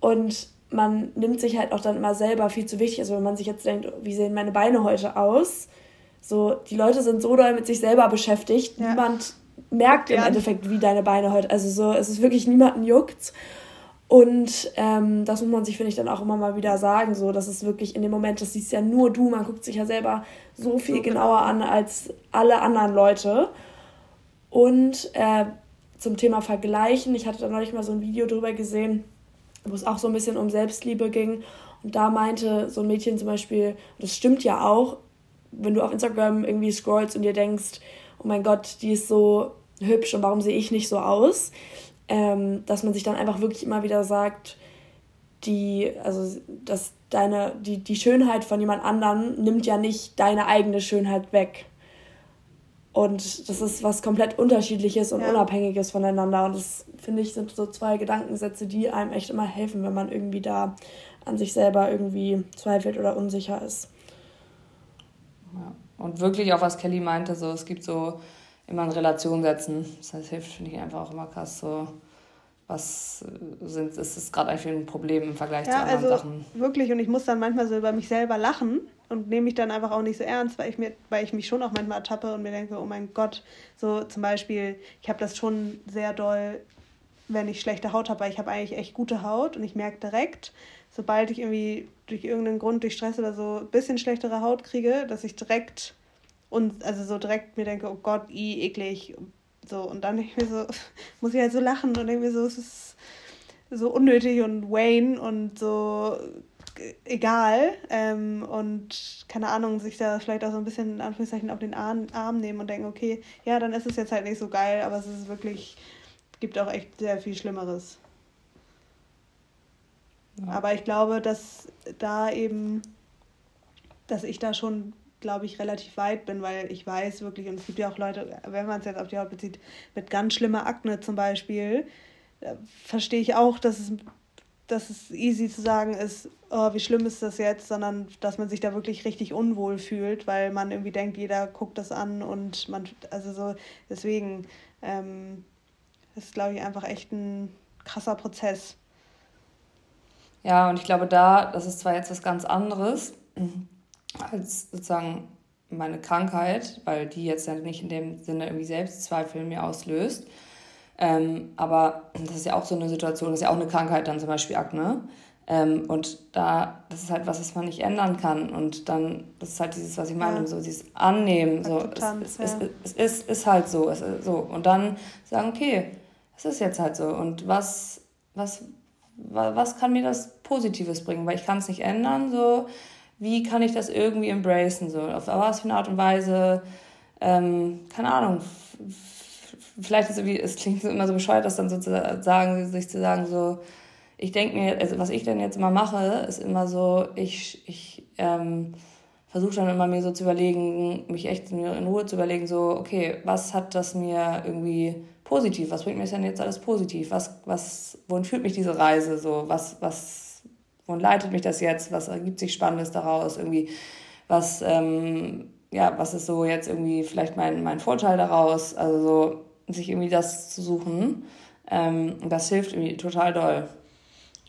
und man nimmt sich halt auch dann immer selber viel zu wichtig. Also wenn man sich jetzt denkt, wie sehen meine Beine heute aus? So, die Leute sind so doll mit sich selber beschäftigt. Ja. Niemand merkt im ja. Endeffekt, wie deine Beine heute. Also so, es ist wirklich niemanden juckt. Und ähm, das muss man sich, finde ich, dann auch immer mal wieder sagen. So, dass es wirklich in dem Moment, das siehst ja nur du, man guckt sich ja selber so viel so genauer genau. an als alle anderen Leute. Und äh, zum Thema Vergleichen, ich hatte da neulich mal so ein Video drüber gesehen, wo es auch so ein bisschen um Selbstliebe ging. Und da meinte so ein Mädchen zum Beispiel, das stimmt ja auch, wenn du auf Instagram irgendwie scrollst und dir denkst, oh mein Gott, die ist so hübsch und warum sehe ich nicht so aus, ähm, dass man sich dann einfach wirklich immer wieder sagt, die, also dass deine, die, die Schönheit von jemand anderem nimmt ja nicht deine eigene Schönheit weg. Und das ist was komplett unterschiedliches und ja. unabhängiges voneinander. Und das, finde ich, sind so zwei Gedankensätze, die einem echt immer helfen, wenn man irgendwie da an sich selber irgendwie zweifelt oder unsicher ist. Ja. Und wirklich auch, was Kelly meinte, so es gibt so immer eine Relation setzen. Das heißt, hilft, finde ich einfach auch immer krass. So, was sind, ist es gerade eigentlich ein Problem im Vergleich ja, zu anderen also Sachen? Wirklich, und ich muss dann manchmal so über mich selber lachen und nehme mich dann einfach auch nicht so ernst, weil ich mir, weil ich mich schon auch manchmal ertappe und mir denke, oh mein Gott, so zum Beispiel, ich habe das schon sehr doll, wenn ich schlechte Haut habe, weil ich habe eigentlich echt gute Haut und ich merke direkt, sobald ich irgendwie durch irgendeinen Grund, durch Stress oder so ein bisschen schlechtere Haut kriege, dass ich direkt und also so direkt mir denke, oh Gott, i, eklig. So, und dann ich mir so, muss ich halt so lachen und denke mir so, es ist so unnötig und Wayne und so egal ähm, und keine Ahnung, sich da vielleicht auch so ein bisschen in Anführungszeichen auf den Arm, Arm nehmen und denken, okay, ja, dann ist es jetzt halt nicht so geil, aber es ist wirklich, gibt auch echt sehr viel Schlimmeres. Ja. Aber ich glaube, dass da eben, dass ich da schon, glaube ich, relativ weit bin, weil ich weiß wirklich, und es gibt ja auch Leute, wenn man es jetzt auf die Haut bezieht, mit ganz schlimmer Akne zum Beispiel, verstehe ich auch, dass es, dass es easy zu sagen ist, oh, wie schlimm ist das jetzt, sondern dass man sich da wirklich richtig unwohl fühlt, weil man irgendwie denkt, jeder guckt das an und man, also so, deswegen ähm, ist, glaube ich, einfach echt ein krasser Prozess. Ja, und ich glaube, da, das ist zwar jetzt was ganz anderes als sozusagen meine Krankheit, weil die jetzt ja nicht in dem Sinne irgendwie Selbstzweifel mir auslöst. Ähm, aber das ist ja auch so eine Situation, das ist ja auch eine Krankheit, dann zum Beispiel Akne. Ähm, und da, das ist halt was, was man nicht ändern kann. Und dann, das ist halt dieses, was ich meine, ja. so dieses Annehmen. So, es, es, ja. es, es, ist, ist halt so, es ist so. Und dann sagen, okay, es ist jetzt halt so. Und was, was, was kann mir das Positives bringen? Weil ich kann es nicht ändern. So, wie kann ich das irgendwie embracen? So, auf was für eine Art und Weise, ähm, keine Ahnung, vielleicht ist irgendwie, es klingt immer so bescheuert, das dann sozusagen, sich zu sagen, so, ich denke mir, also was ich dann jetzt immer mache, ist immer so, ich, ich ähm, versuche dann immer mir so zu überlegen, mich echt in Ruhe zu überlegen, so, okay, was hat das mir irgendwie positiv, was bringt mir denn jetzt alles positiv, was, was, wohin führt mich diese Reise, so, was, was, wohin leitet mich das jetzt, was ergibt sich Spannendes daraus, irgendwie, was, ähm, ja, was ist so jetzt irgendwie vielleicht mein, mein Vorteil daraus, also so, sich irgendwie das zu suchen. Ähm, das hilft irgendwie total doll.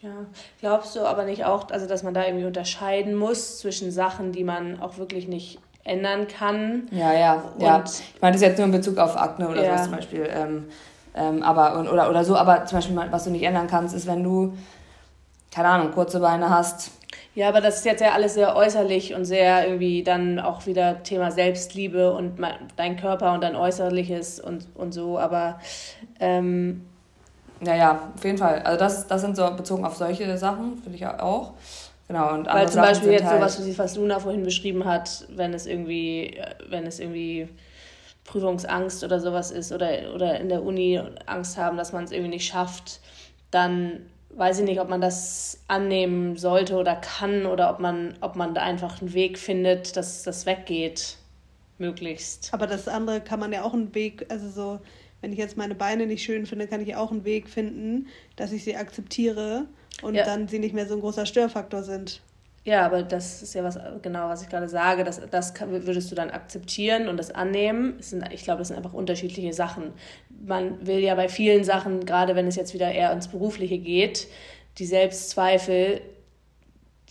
Ja, glaubst du aber nicht auch, also dass man da irgendwie unterscheiden muss zwischen Sachen, die man auch wirklich nicht ändern kann? Ja, ja, ja. Ich meine das jetzt nur in Bezug auf Akne oder ja. sowas zum Beispiel. Ähm, ähm, aber, oder, oder so, aber zum Beispiel, was du nicht ändern kannst, ist, wenn du, keine Ahnung, kurze Beine hast, ja, aber das ist jetzt ja alles sehr äußerlich und sehr irgendwie dann auch wieder Thema Selbstliebe und dein Körper und dein Äußerliches und, und so. Aber ähm, ja, ja, auf jeden Fall. Also das, das sind so bezogen auf solche Sachen, finde ich auch. Genau. Und Weil zum Sachen Beispiel jetzt halt sowas, was Luna vorhin beschrieben hat, wenn es irgendwie, wenn es irgendwie Prüfungsangst oder sowas ist oder, oder in der Uni Angst haben, dass man es irgendwie nicht schafft, dann weiß ich nicht, ob man das annehmen sollte oder kann oder ob man, ob man da einfach einen Weg findet, dass das weggeht, möglichst. Aber das andere kann man ja auch einen Weg, also so, wenn ich jetzt meine Beine nicht schön finde, kann ich auch einen Weg finden, dass ich sie akzeptiere und ja. dann sie nicht mehr so ein großer Störfaktor sind. Ja, aber das ist ja was genau, was ich gerade sage. Das, das würdest du dann akzeptieren und das annehmen. Das sind, ich glaube, das sind einfach unterschiedliche Sachen. Man will ja bei vielen Sachen, gerade wenn es jetzt wieder eher ins Berufliche geht, die Selbstzweifel,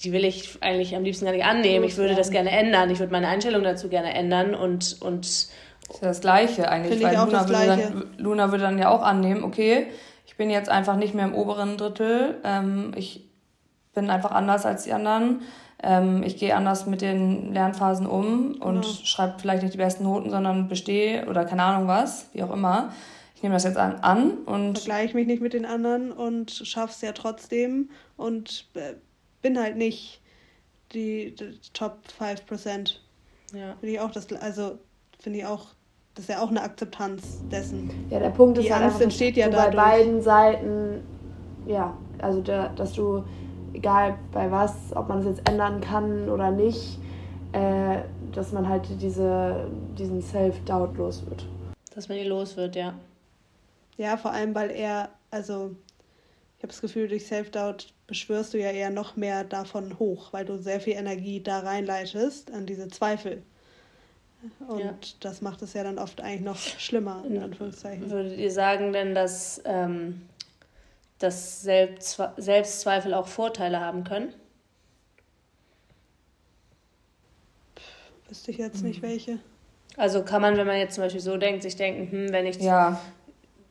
die will ich eigentlich am liebsten gar nicht annehmen. Ich würde das gerne ändern. Ich würde meine Einstellung dazu gerne ändern und. und das ist ja das Gleiche eigentlich, Finde weil Luna, Würde dann, Luna würde dann ja auch annehmen, okay, ich bin jetzt einfach nicht mehr im oberen Drittel. Ähm, ich bin einfach anders als die anderen. Ähm, ich gehe anders mit den Lernphasen um und genau. schreibe vielleicht nicht die besten Noten, sondern bestehe oder keine Ahnung was, wie auch immer. Ich nehme das jetzt an, an und. Vergleiche mich nicht mit den anderen und schaffe es ja trotzdem und äh, bin halt nicht die, die Top 5%. Ja. Finde ich auch das, also finde ich auch, das ist ja auch eine Akzeptanz dessen. Ja, der Punkt ist die halt Angst einfach, entsteht ja bei beiden Seiten, ja, also der, dass du egal bei was, ob man es jetzt ändern kann oder nicht, äh, dass man halt diese, diesen Self-Doubt los wird. Dass man ihn los wird, ja. Ja, vor allem, weil er, also ich habe das Gefühl, durch Self-Doubt beschwörst du ja eher noch mehr davon hoch, weil du sehr viel Energie da reinleitest, an diese Zweifel. Und ja. das macht es ja dann oft eigentlich noch schlimmer, in Anführungszeichen. Würdet ihr sagen denn, dass ähm, dass Selbstzweifel auch Vorteile haben können? Wüsste ich jetzt nicht welche. Also kann man, wenn man jetzt zum Beispiel so denkt, sich denken, hm, wenn ich. Ja.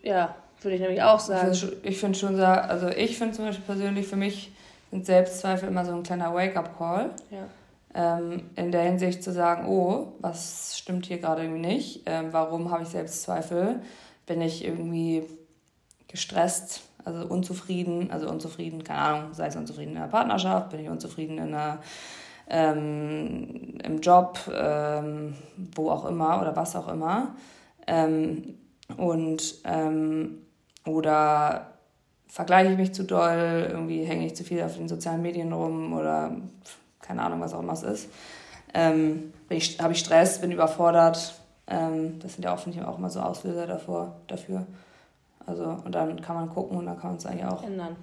Ja, würde ich nämlich auch sagen. Ich finde schon, also ich finde zum Beispiel persönlich, für mich sind Selbstzweifel immer so ein kleiner Wake-up-Call. Ja. Ähm, in der Hinsicht zu sagen, oh, was stimmt hier gerade irgendwie nicht? Ähm, warum habe ich Selbstzweifel? Bin ich irgendwie gestresst? Also unzufrieden, also unzufrieden, keine Ahnung, sei es unzufrieden in der Partnerschaft, bin ich unzufrieden in der, ähm, im Job, ähm, wo auch immer oder was auch immer. Ähm, und ähm, oder vergleiche ich mich zu doll, irgendwie hänge ich zu viel auf den sozialen Medien rum oder keine Ahnung, was auch immer es ist. Ähm, habe ich Stress, bin überfordert. Ähm, das sind ja auch, ich, auch immer so Auslöser davor, dafür. Also, und dann kann man gucken und dann kann man es eigentlich auch ändern.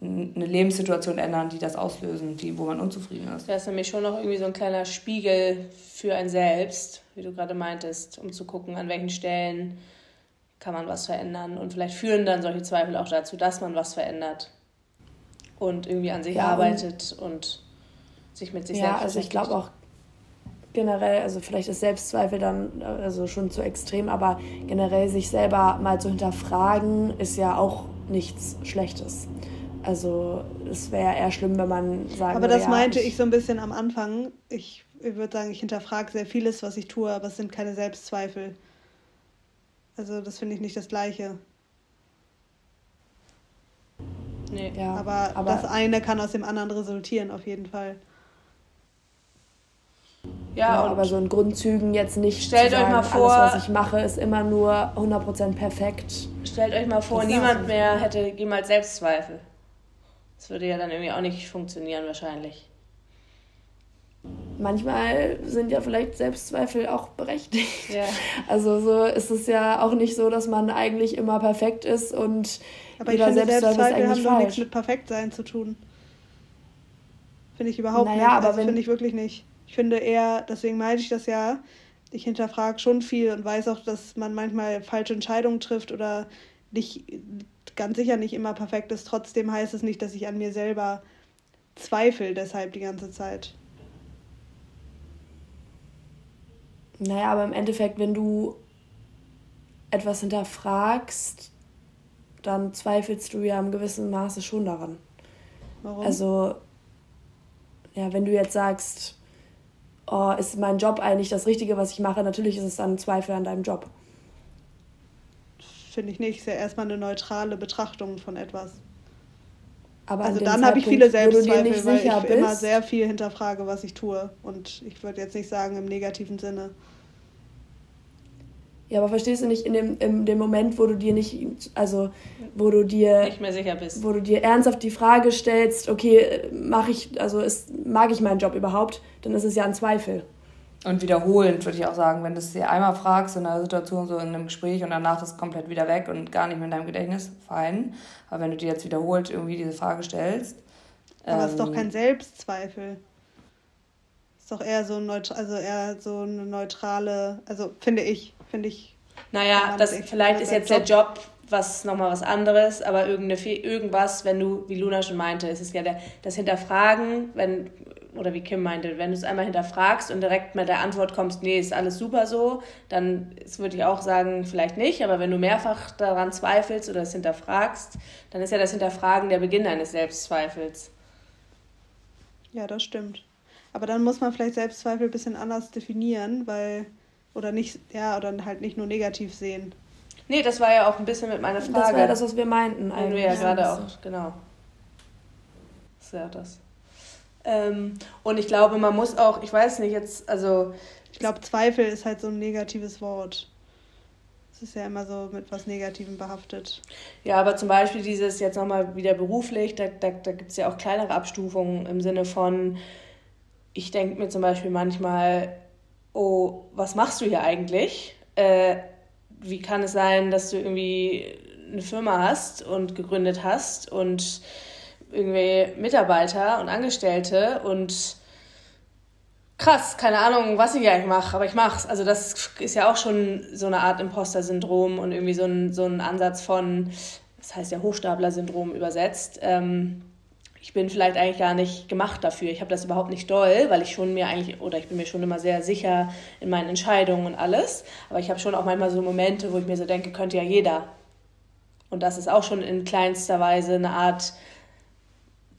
eine Lebenssituation ändern, die das auslösen, die, wo man unzufrieden ist. Das ist nämlich schon noch irgendwie so ein kleiner Spiegel für ein selbst, wie du gerade meintest, um zu gucken, an welchen Stellen kann man was verändern. Und vielleicht führen dann solche Zweifel auch dazu, dass man was verändert und irgendwie an sich ja, arbeitet und, und, sich mit sich ja, selbst Ja, also ich glaube auch generell, also vielleicht ist Selbstzweifel dann also schon zu extrem, aber generell sich selber mal zu hinterfragen, ist ja auch nichts Schlechtes. Also es wäre eher schlimm, wenn man sagen Aber das ja, meinte ich, ich so ein bisschen am Anfang. Ich, ich würde sagen, ich hinterfrage sehr vieles, was ich tue, aber es sind keine Selbstzweifel. Also das finde ich nicht das Gleiche. Nee. Ja, aber, aber das eine kann aus dem anderen resultieren, auf jeden Fall. Ja, genau, aber so in Grundzügen jetzt nicht stellt sagen, euch mal vor, alles, was ich mache, ist immer nur 100% perfekt. Stellt euch mal vor, niemand mehr hätte jemals Selbstzweifel. Das würde ja dann irgendwie auch nicht funktionieren wahrscheinlich. Manchmal sind ja vielleicht Selbstzweifel auch berechtigt. Ja. Also so ist es ja auch nicht so, dass man eigentlich immer perfekt ist und aber jeder ich finde, Selbstzweifel haben doch nichts mit Perfektsein zu tun. Finde ich überhaupt naja, nicht. Also aber finde ich wirklich nicht. Ich finde eher, deswegen meine ich das ja, ich hinterfrage schon viel und weiß auch, dass man manchmal falsche Entscheidungen trifft oder nicht ganz sicher nicht immer perfekt ist. Trotzdem heißt es nicht, dass ich an mir selber zweifle deshalb die ganze Zeit. Naja, aber im Endeffekt, wenn du etwas hinterfragst, dann zweifelst du ja im gewissen Maße schon daran. Warum? Also, ja, wenn du jetzt sagst, oh, ist mein Job eigentlich das Richtige, was ich mache, natürlich ist es dann ein Zweifel an deinem Job. Finde ich nicht. Ist ja erstmal eine neutrale Betrachtung von etwas. Aber also dann habe ich viele Selbstzweifel, weil ich bist. immer sehr viel hinterfrage, was ich tue. Und ich würde jetzt nicht sagen im negativen Sinne. Ja, aber verstehst du nicht in dem, in dem Moment, wo du dir nicht, also wo du dir nicht mehr sicher bist, wo du dir ernsthaft die Frage stellst, okay, mache ich, also ist, mag ich meinen Job überhaupt, dann ist es ja ein Zweifel. Und wiederholend würde ich auch sagen, wenn du es dir einmal fragst in einer Situation, so in einem Gespräch und danach ist es komplett wieder weg und gar nicht mehr in deinem Gedächtnis, fein. Aber wenn du dir jetzt wiederholt irgendwie diese Frage stellst. Aber ähm, ist doch ähm, kein Selbstzweifel. Ist doch eher so, also eher so eine neutrale, also finde ich, finde ich. Naja, das vielleicht ist jetzt Job. der Job was nochmal was anderes, aber irgendeine, irgendwas, wenn du, wie Luna schon meinte, ist es ja der, das Hinterfragen, wenn, oder wie Kim meinte, wenn du es einmal hinterfragst und direkt mit der Antwort kommst, nee, ist alles super so, dann würde ich auch sagen, vielleicht nicht, aber wenn du mehrfach daran zweifelst oder es hinterfragst, dann ist ja das Hinterfragen der Beginn eines Selbstzweifels. Ja, das stimmt. Aber dann muss man vielleicht Selbstzweifel ein bisschen anders definieren, weil oder nicht, ja, oder halt nicht nur negativ sehen. Nee, das war ja auch ein bisschen mit meiner Frage. Das war ja das, was wir meinten eigentlich. Wir ja gerade auch, genau. Das ist ja das. Ähm, und ich glaube, man muss auch, ich weiß nicht, jetzt, also. Ich glaube, Zweifel ist halt so ein negatives Wort. Es ist ja immer so mit was Negativem behaftet. Ja, aber zum Beispiel dieses jetzt nochmal wieder beruflich, da, da, da gibt es ja auch kleinere Abstufungen im Sinne von, ich denke mir zum Beispiel manchmal, oh, was machst du hier eigentlich? Äh, wie kann es sein, dass du irgendwie eine Firma hast und gegründet hast und irgendwie Mitarbeiter und Angestellte und krass, keine Ahnung, was ich eigentlich mache, aber ich mach's. Also das ist ja auch schon so eine Art Imposter-Syndrom und irgendwie so ein, so ein Ansatz von, das heißt ja Hochstapler-Syndrom übersetzt. Ähm, ich bin vielleicht eigentlich gar nicht gemacht dafür. Ich habe das überhaupt nicht doll, weil ich schon mir eigentlich, oder ich bin mir schon immer sehr sicher in meinen Entscheidungen und alles. Aber ich habe schon auch manchmal so Momente, wo ich mir so denke, könnte ja jeder. Und das ist auch schon in kleinster Weise eine Art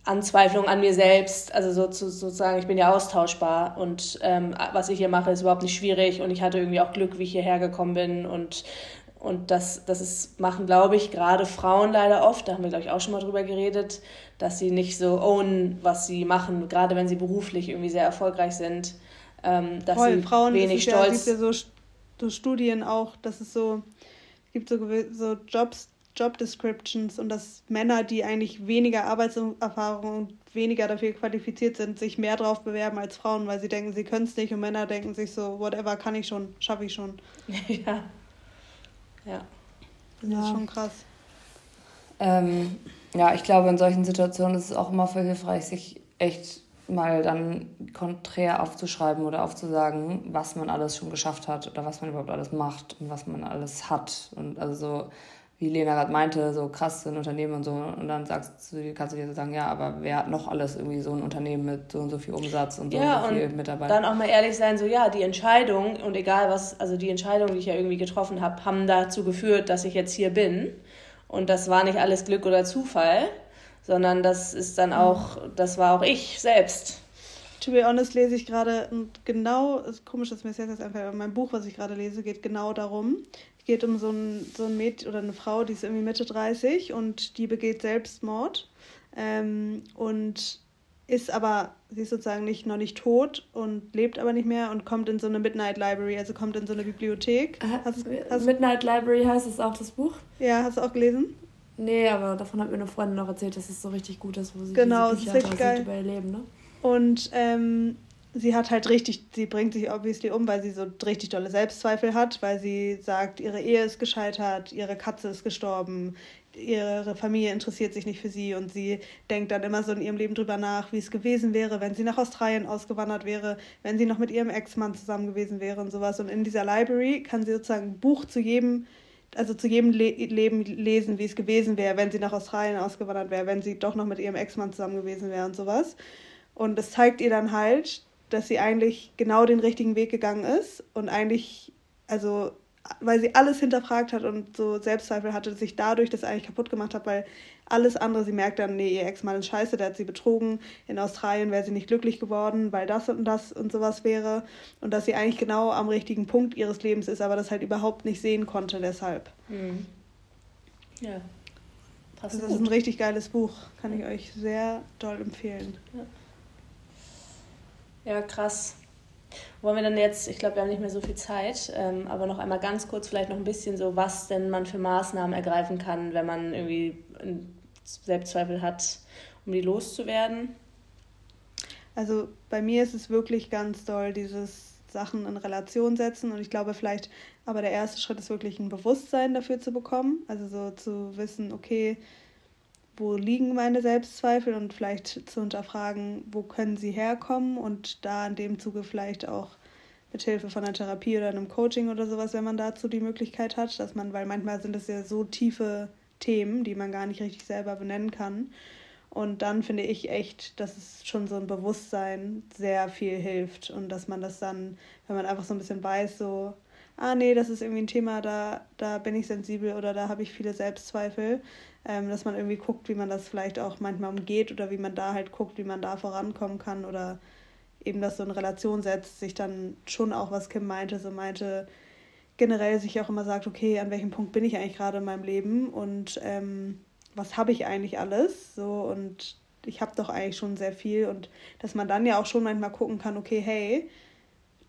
Anzweiflung an mir selbst. Also so, sozusagen, ich bin ja austauschbar und ähm, was ich hier mache, ist überhaupt nicht schwierig und ich hatte irgendwie auch Glück, wie ich hierher gekommen bin und und das, das ist, machen, glaube ich, gerade Frauen leider oft, da haben wir, glaube ich, auch schon mal drüber geredet, dass sie nicht so own, was sie machen, gerade wenn sie beruflich irgendwie sehr erfolgreich sind, ähm, dass Voll, sie Frauen wenig stolz... Ja, es gibt ja so, so Studien auch, dass es so, es gibt so, so Jobs, Job Descriptions und dass Männer, die eigentlich weniger Arbeitserfahrung und weniger dafür qualifiziert sind, sich mehr drauf bewerben als Frauen, weil sie denken, sie können es nicht und Männer denken sich so, whatever, kann ich schon, schaffe ich schon. ja. Ja. Das ja. ist schon krass. Ähm, ja, ich glaube, in solchen Situationen ist es auch immer voll hilfreich, sich echt mal dann konträr aufzuschreiben oder aufzusagen, was man alles schon geschafft hat oder was man überhaupt alles macht und was man alles hat. Und also so, wie Lena gerade meinte, so krass sind Unternehmen und so. Und dann sagst du, kannst du dir so sagen, ja, aber wer hat noch alles irgendwie so ein Unternehmen mit so und so viel Umsatz und so ja, und so viel Mitarbeiter? Dann auch mal ehrlich sein, so ja, die Entscheidung und egal was, also die Entscheidung, die ich ja irgendwie getroffen habe, haben dazu geführt, dass ich jetzt hier bin. Und das war nicht alles Glück oder Zufall sondern das ist dann auch, das war auch ich selbst. To be honest lese ich gerade und genau, ist komisch, dass mir das jetzt einfach, mein Buch, was ich gerade lese, geht genau darum. Es geht um so ein, so ein Mädchen oder eine Frau, die ist irgendwie Mitte 30 und die begeht Selbstmord ähm, und ist aber, sie ist sozusagen nicht, noch nicht tot und lebt aber nicht mehr und kommt in so eine Midnight Library, also kommt in so eine Bibliothek. Hast, hast, Midnight Library heißt es auch das Buch? Ja, hast du auch gelesen? Nee, aber davon hat mir eine Freundin noch erzählt, dass es so richtig gut ist, wo sie genau, diese Bücher geil. über ihr Leben, ne? Und ähm, sie hat halt richtig, sie bringt sich obviously um, weil sie so richtig dolle Selbstzweifel hat, weil sie sagt, ihre Ehe ist gescheitert, ihre Katze ist gestorben, ihre Familie interessiert sich nicht für sie und sie denkt dann immer so in ihrem Leben drüber nach, wie es gewesen wäre, wenn sie nach Australien ausgewandert wäre, wenn sie noch mit ihrem Ex-Mann zusammen gewesen wäre und sowas. Und in dieser Library kann sie sozusagen ein Buch zu jedem also zu jedem Le Leben lesen, wie es gewesen wäre, wenn sie nach Australien ausgewandert wäre, wenn sie doch noch mit ihrem Ex-Mann zusammen gewesen wäre und sowas. Und das zeigt ihr dann halt, dass sie eigentlich genau den richtigen Weg gegangen ist und eigentlich, also weil sie alles hinterfragt hat und so Selbstzweifel hatte, sich dadurch das eigentlich kaputt gemacht hat, weil alles andere, sie merkt dann, nee, ihr Ex-Mann ist scheiße, der hat sie betrogen, in Australien wäre sie nicht glücklich geworden, weil das und das und sowas wäre und dass sie eigentlich genau am richtigen Punkt ihres Lebens ist, aber das halt überhaupt nicht sehen konnte deshalb. Mhm. Ja. Passt das ist ein richtig geiles Buch, kann ich euch sehr doll empfehlen. Ja, ja krass. Wollen wir dann jetzt, ich glaube, wir haben nicht mehr so viel Zeit, ähm, aber noch einmal ganz kurz vielleicht noch ein bisschen so, was denn man für Maßnahmen ergreifen kann, wenn man irgendwie Selbstzweifel hat, um die loszuwerden? Also bei mir ist es wirklich ganz doll, dieses Sachen in Relation setzen und ich glaube vielleicht, aber der erste Schritt ist wirklich ein Bewusstsein dafür zu bekommen, also so zu wissen, okay, wo liegen meine Selbstzweifel und vielleicht zu hinterfragen, wo können sie herkommen und da in dem Zuge vielleicht auch mit Hilfe von einer Therapie oder einem Coaching oder sowas, wenn man dazu die Möglichkeit hat, dass man, weil manchmal sind es ja so tiefe Themen, die man gar nicht richtig selber benennen kann. Und dann finde ich echt, dass es schon so ein Bewusstsein sehr viel hilft und dass man das dann, wenn man einfach so ein bisschen weiß, so, ah nee, das ist irgendwie ein Thema, da, da bin ich sensibel oder da habe ich viele Selbstzweifel, ähm, dass man irgendwie guckt, wie man das vielleicht auch manchmal umgeht oder wie man da halt guckt, wie man da vorankommen kann oder eben das so in Relation setzt, sich dann schon auch, was Kim meinte, so meinte, generell sich auch immer sagt, okay, an welchem Punkt bin ich eigentlich gerade in meinem Leben und ähm, was habe ich eigentlich alles so und ich habe doch eigentlich schon sehr viel und dass man dann ja auch schon manchmal gucken kann, okay, hey,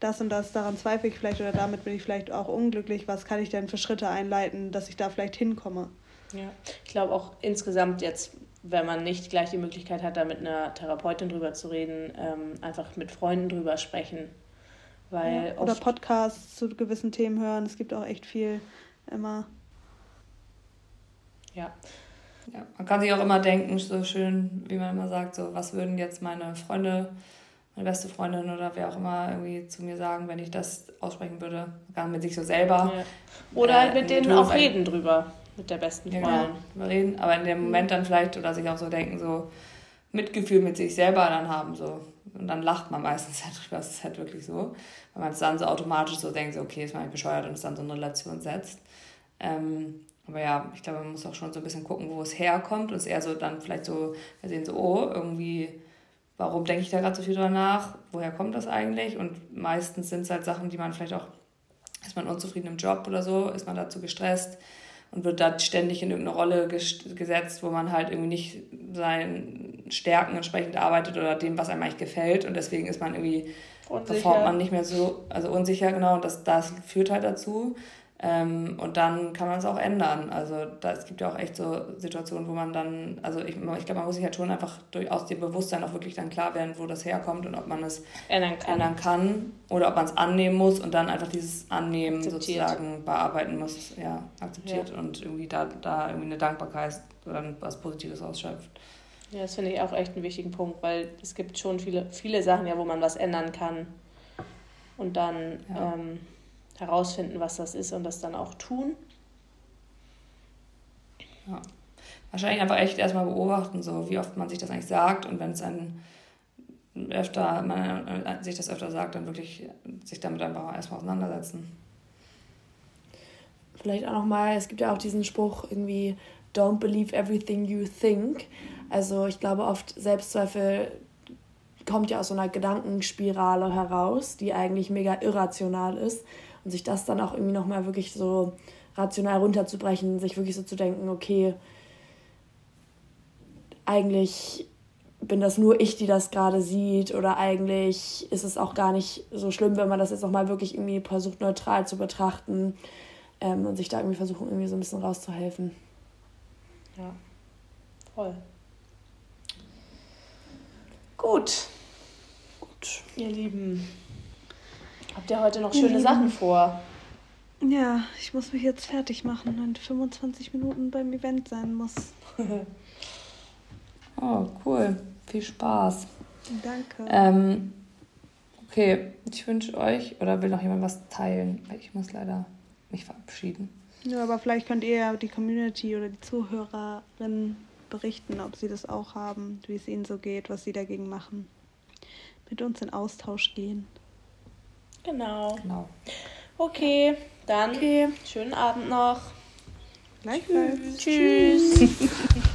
das und das, daran zweifle ich vielleicht oder damit bin ich vielleicht auch unglücklich, was kann ich denn für Schritte einleiten, dass ich da vielleicht hinkomme. Ja, ich glaube auch insgesamt jetzt, wenn man nicht gleich die Möglichkeit hat, da mit einer Therapeutin drüber zu reden, ähm, einfach mit Freunden drüber sprechen. Weil ja, oder Podcasts zu gewissen Themen hören. Es gibt auch echt viel immer. Ja. ja. Man kann sich auch immer denken, so schön, wie man immer sagt, so was würden jetzt meine Freunde, meine beste Freundin oder wer auch immer irgendwie zu mir sagen, wenn ich das aussprechen würde. Gar mit sich so selber. Ja. Oder halt mit denen auch reden drüber mit der besten Freundin. Ja, genau, reden, aber in dem Moment dann vielleicht oder sich auch so denken, so Mitgefühl mit sich selber dann haben, so. Und dann lacht man meistens halt drüber, das ist halt wirklich so. Weil man es dann so automatisch so denkt, so, okay, ist man bescheuert und es dann so in Relation setzt. Ähm, aber ja, ich glaube, man muss auch schon so ein bisschen gucken, wo es herkommt und es eher so dann vielleicht so, wir sehen so, oh, irgendwie, warum denke ich da gerade so viel drüber nach? Woher kommt das eigentlich? Und meistens sind es halt Sachen, die man vielleicht auch, ist man unzufrieden im Job oder so, ist man dazu gestresst, und wird da ständig in irgendeine Rolle gesetzt, wo man halt irgendwie nicht seinen Stärken entsprechend arbeitet oder dem, was einem eigentlich gefällt. Und deswegen ist man irgendwie, unsicher. performt man nicht mehr so, also unsicher, genau, und das, das führt halt dazu. Ähm, und dann kann man es auch ändern. Also da, es gibt ja auch echt so Situationen, wo man dann, also ich, ich glaube, man muss sich halt schon einfach durch, aus dem Bewusstsein auch wirklich dann klar werden, wo das herkommt und ob man es ändern kann, ändern kann oder ob man es annehmen muss und dann einfach dieses Annehmen akzeptiert. sozusagen bearbeiten muss, ja, akzeptiert ja. und irgendwie da, da irgendwie eine Dankbarkeit oder was Positives ausschöpft. Ja, das finde ich auch echt einen wichtigen Punkt, weil es gibt schon viele, viele Sachen ja, wo man was ändern kann und dann ja. ähm, herausfinden, was das ist und das dann auch tun. Ja. Wahrscheinlich einfach echt erstmal beobachten, so wie oft man sich das eigentlich sagt und wenn es ein öfter, man äh, sich das öfter sagt, dann wirklich sich damit einfach erstmal auseinandersetzen. Vielleicht auch nochmal, es gibt ja auch diesen Spruch irgendwie, don't believe everything you think. Also ich glaube oft Selbstzweifel kommt ja aus so einer Gedankenspirale heraus, die eigentlich mega irrational ist und sich das dann auch irgendwie nochmal wirklich so rational runterzubrechen, sich wirklich so zu denken, okay, eigentlich bin das nur ich, die das gerade sieht oder eigentlich ist es auch gar nicht so schlimm, wenn man das jetzt nochmal wirklich irgendwie versucht neutral zu betrachten ähm, und sich da irgendwie versuchen, irgendwie so ein bisschen rauszuhelfen. Ja, voll. Gut. Gut. Ihr Lieben. Habt ihr heute noch schöne mhm. Sachen vor? Ja, ich muss mich jetzt fertig machen und 25 Minuten beim Event sein muss. oh, cool. Viel Spaß. Danke. Ähm, okay, ich wünsche euch, oder will noch jemand was teilen? Ich muss leider mich verabschieden. Ja, aber vielleicht könnt ihr ja die Community oder die Zuhörerinnen berichten, ob sie das auch haben, wie es ihnen so geht, was sie dagegen machen. Mit uns in Austausch gehen. Genau. genau. Okay, dann okay. schönen Abend noch. Gleichfalls. Tschüss. Tschüss.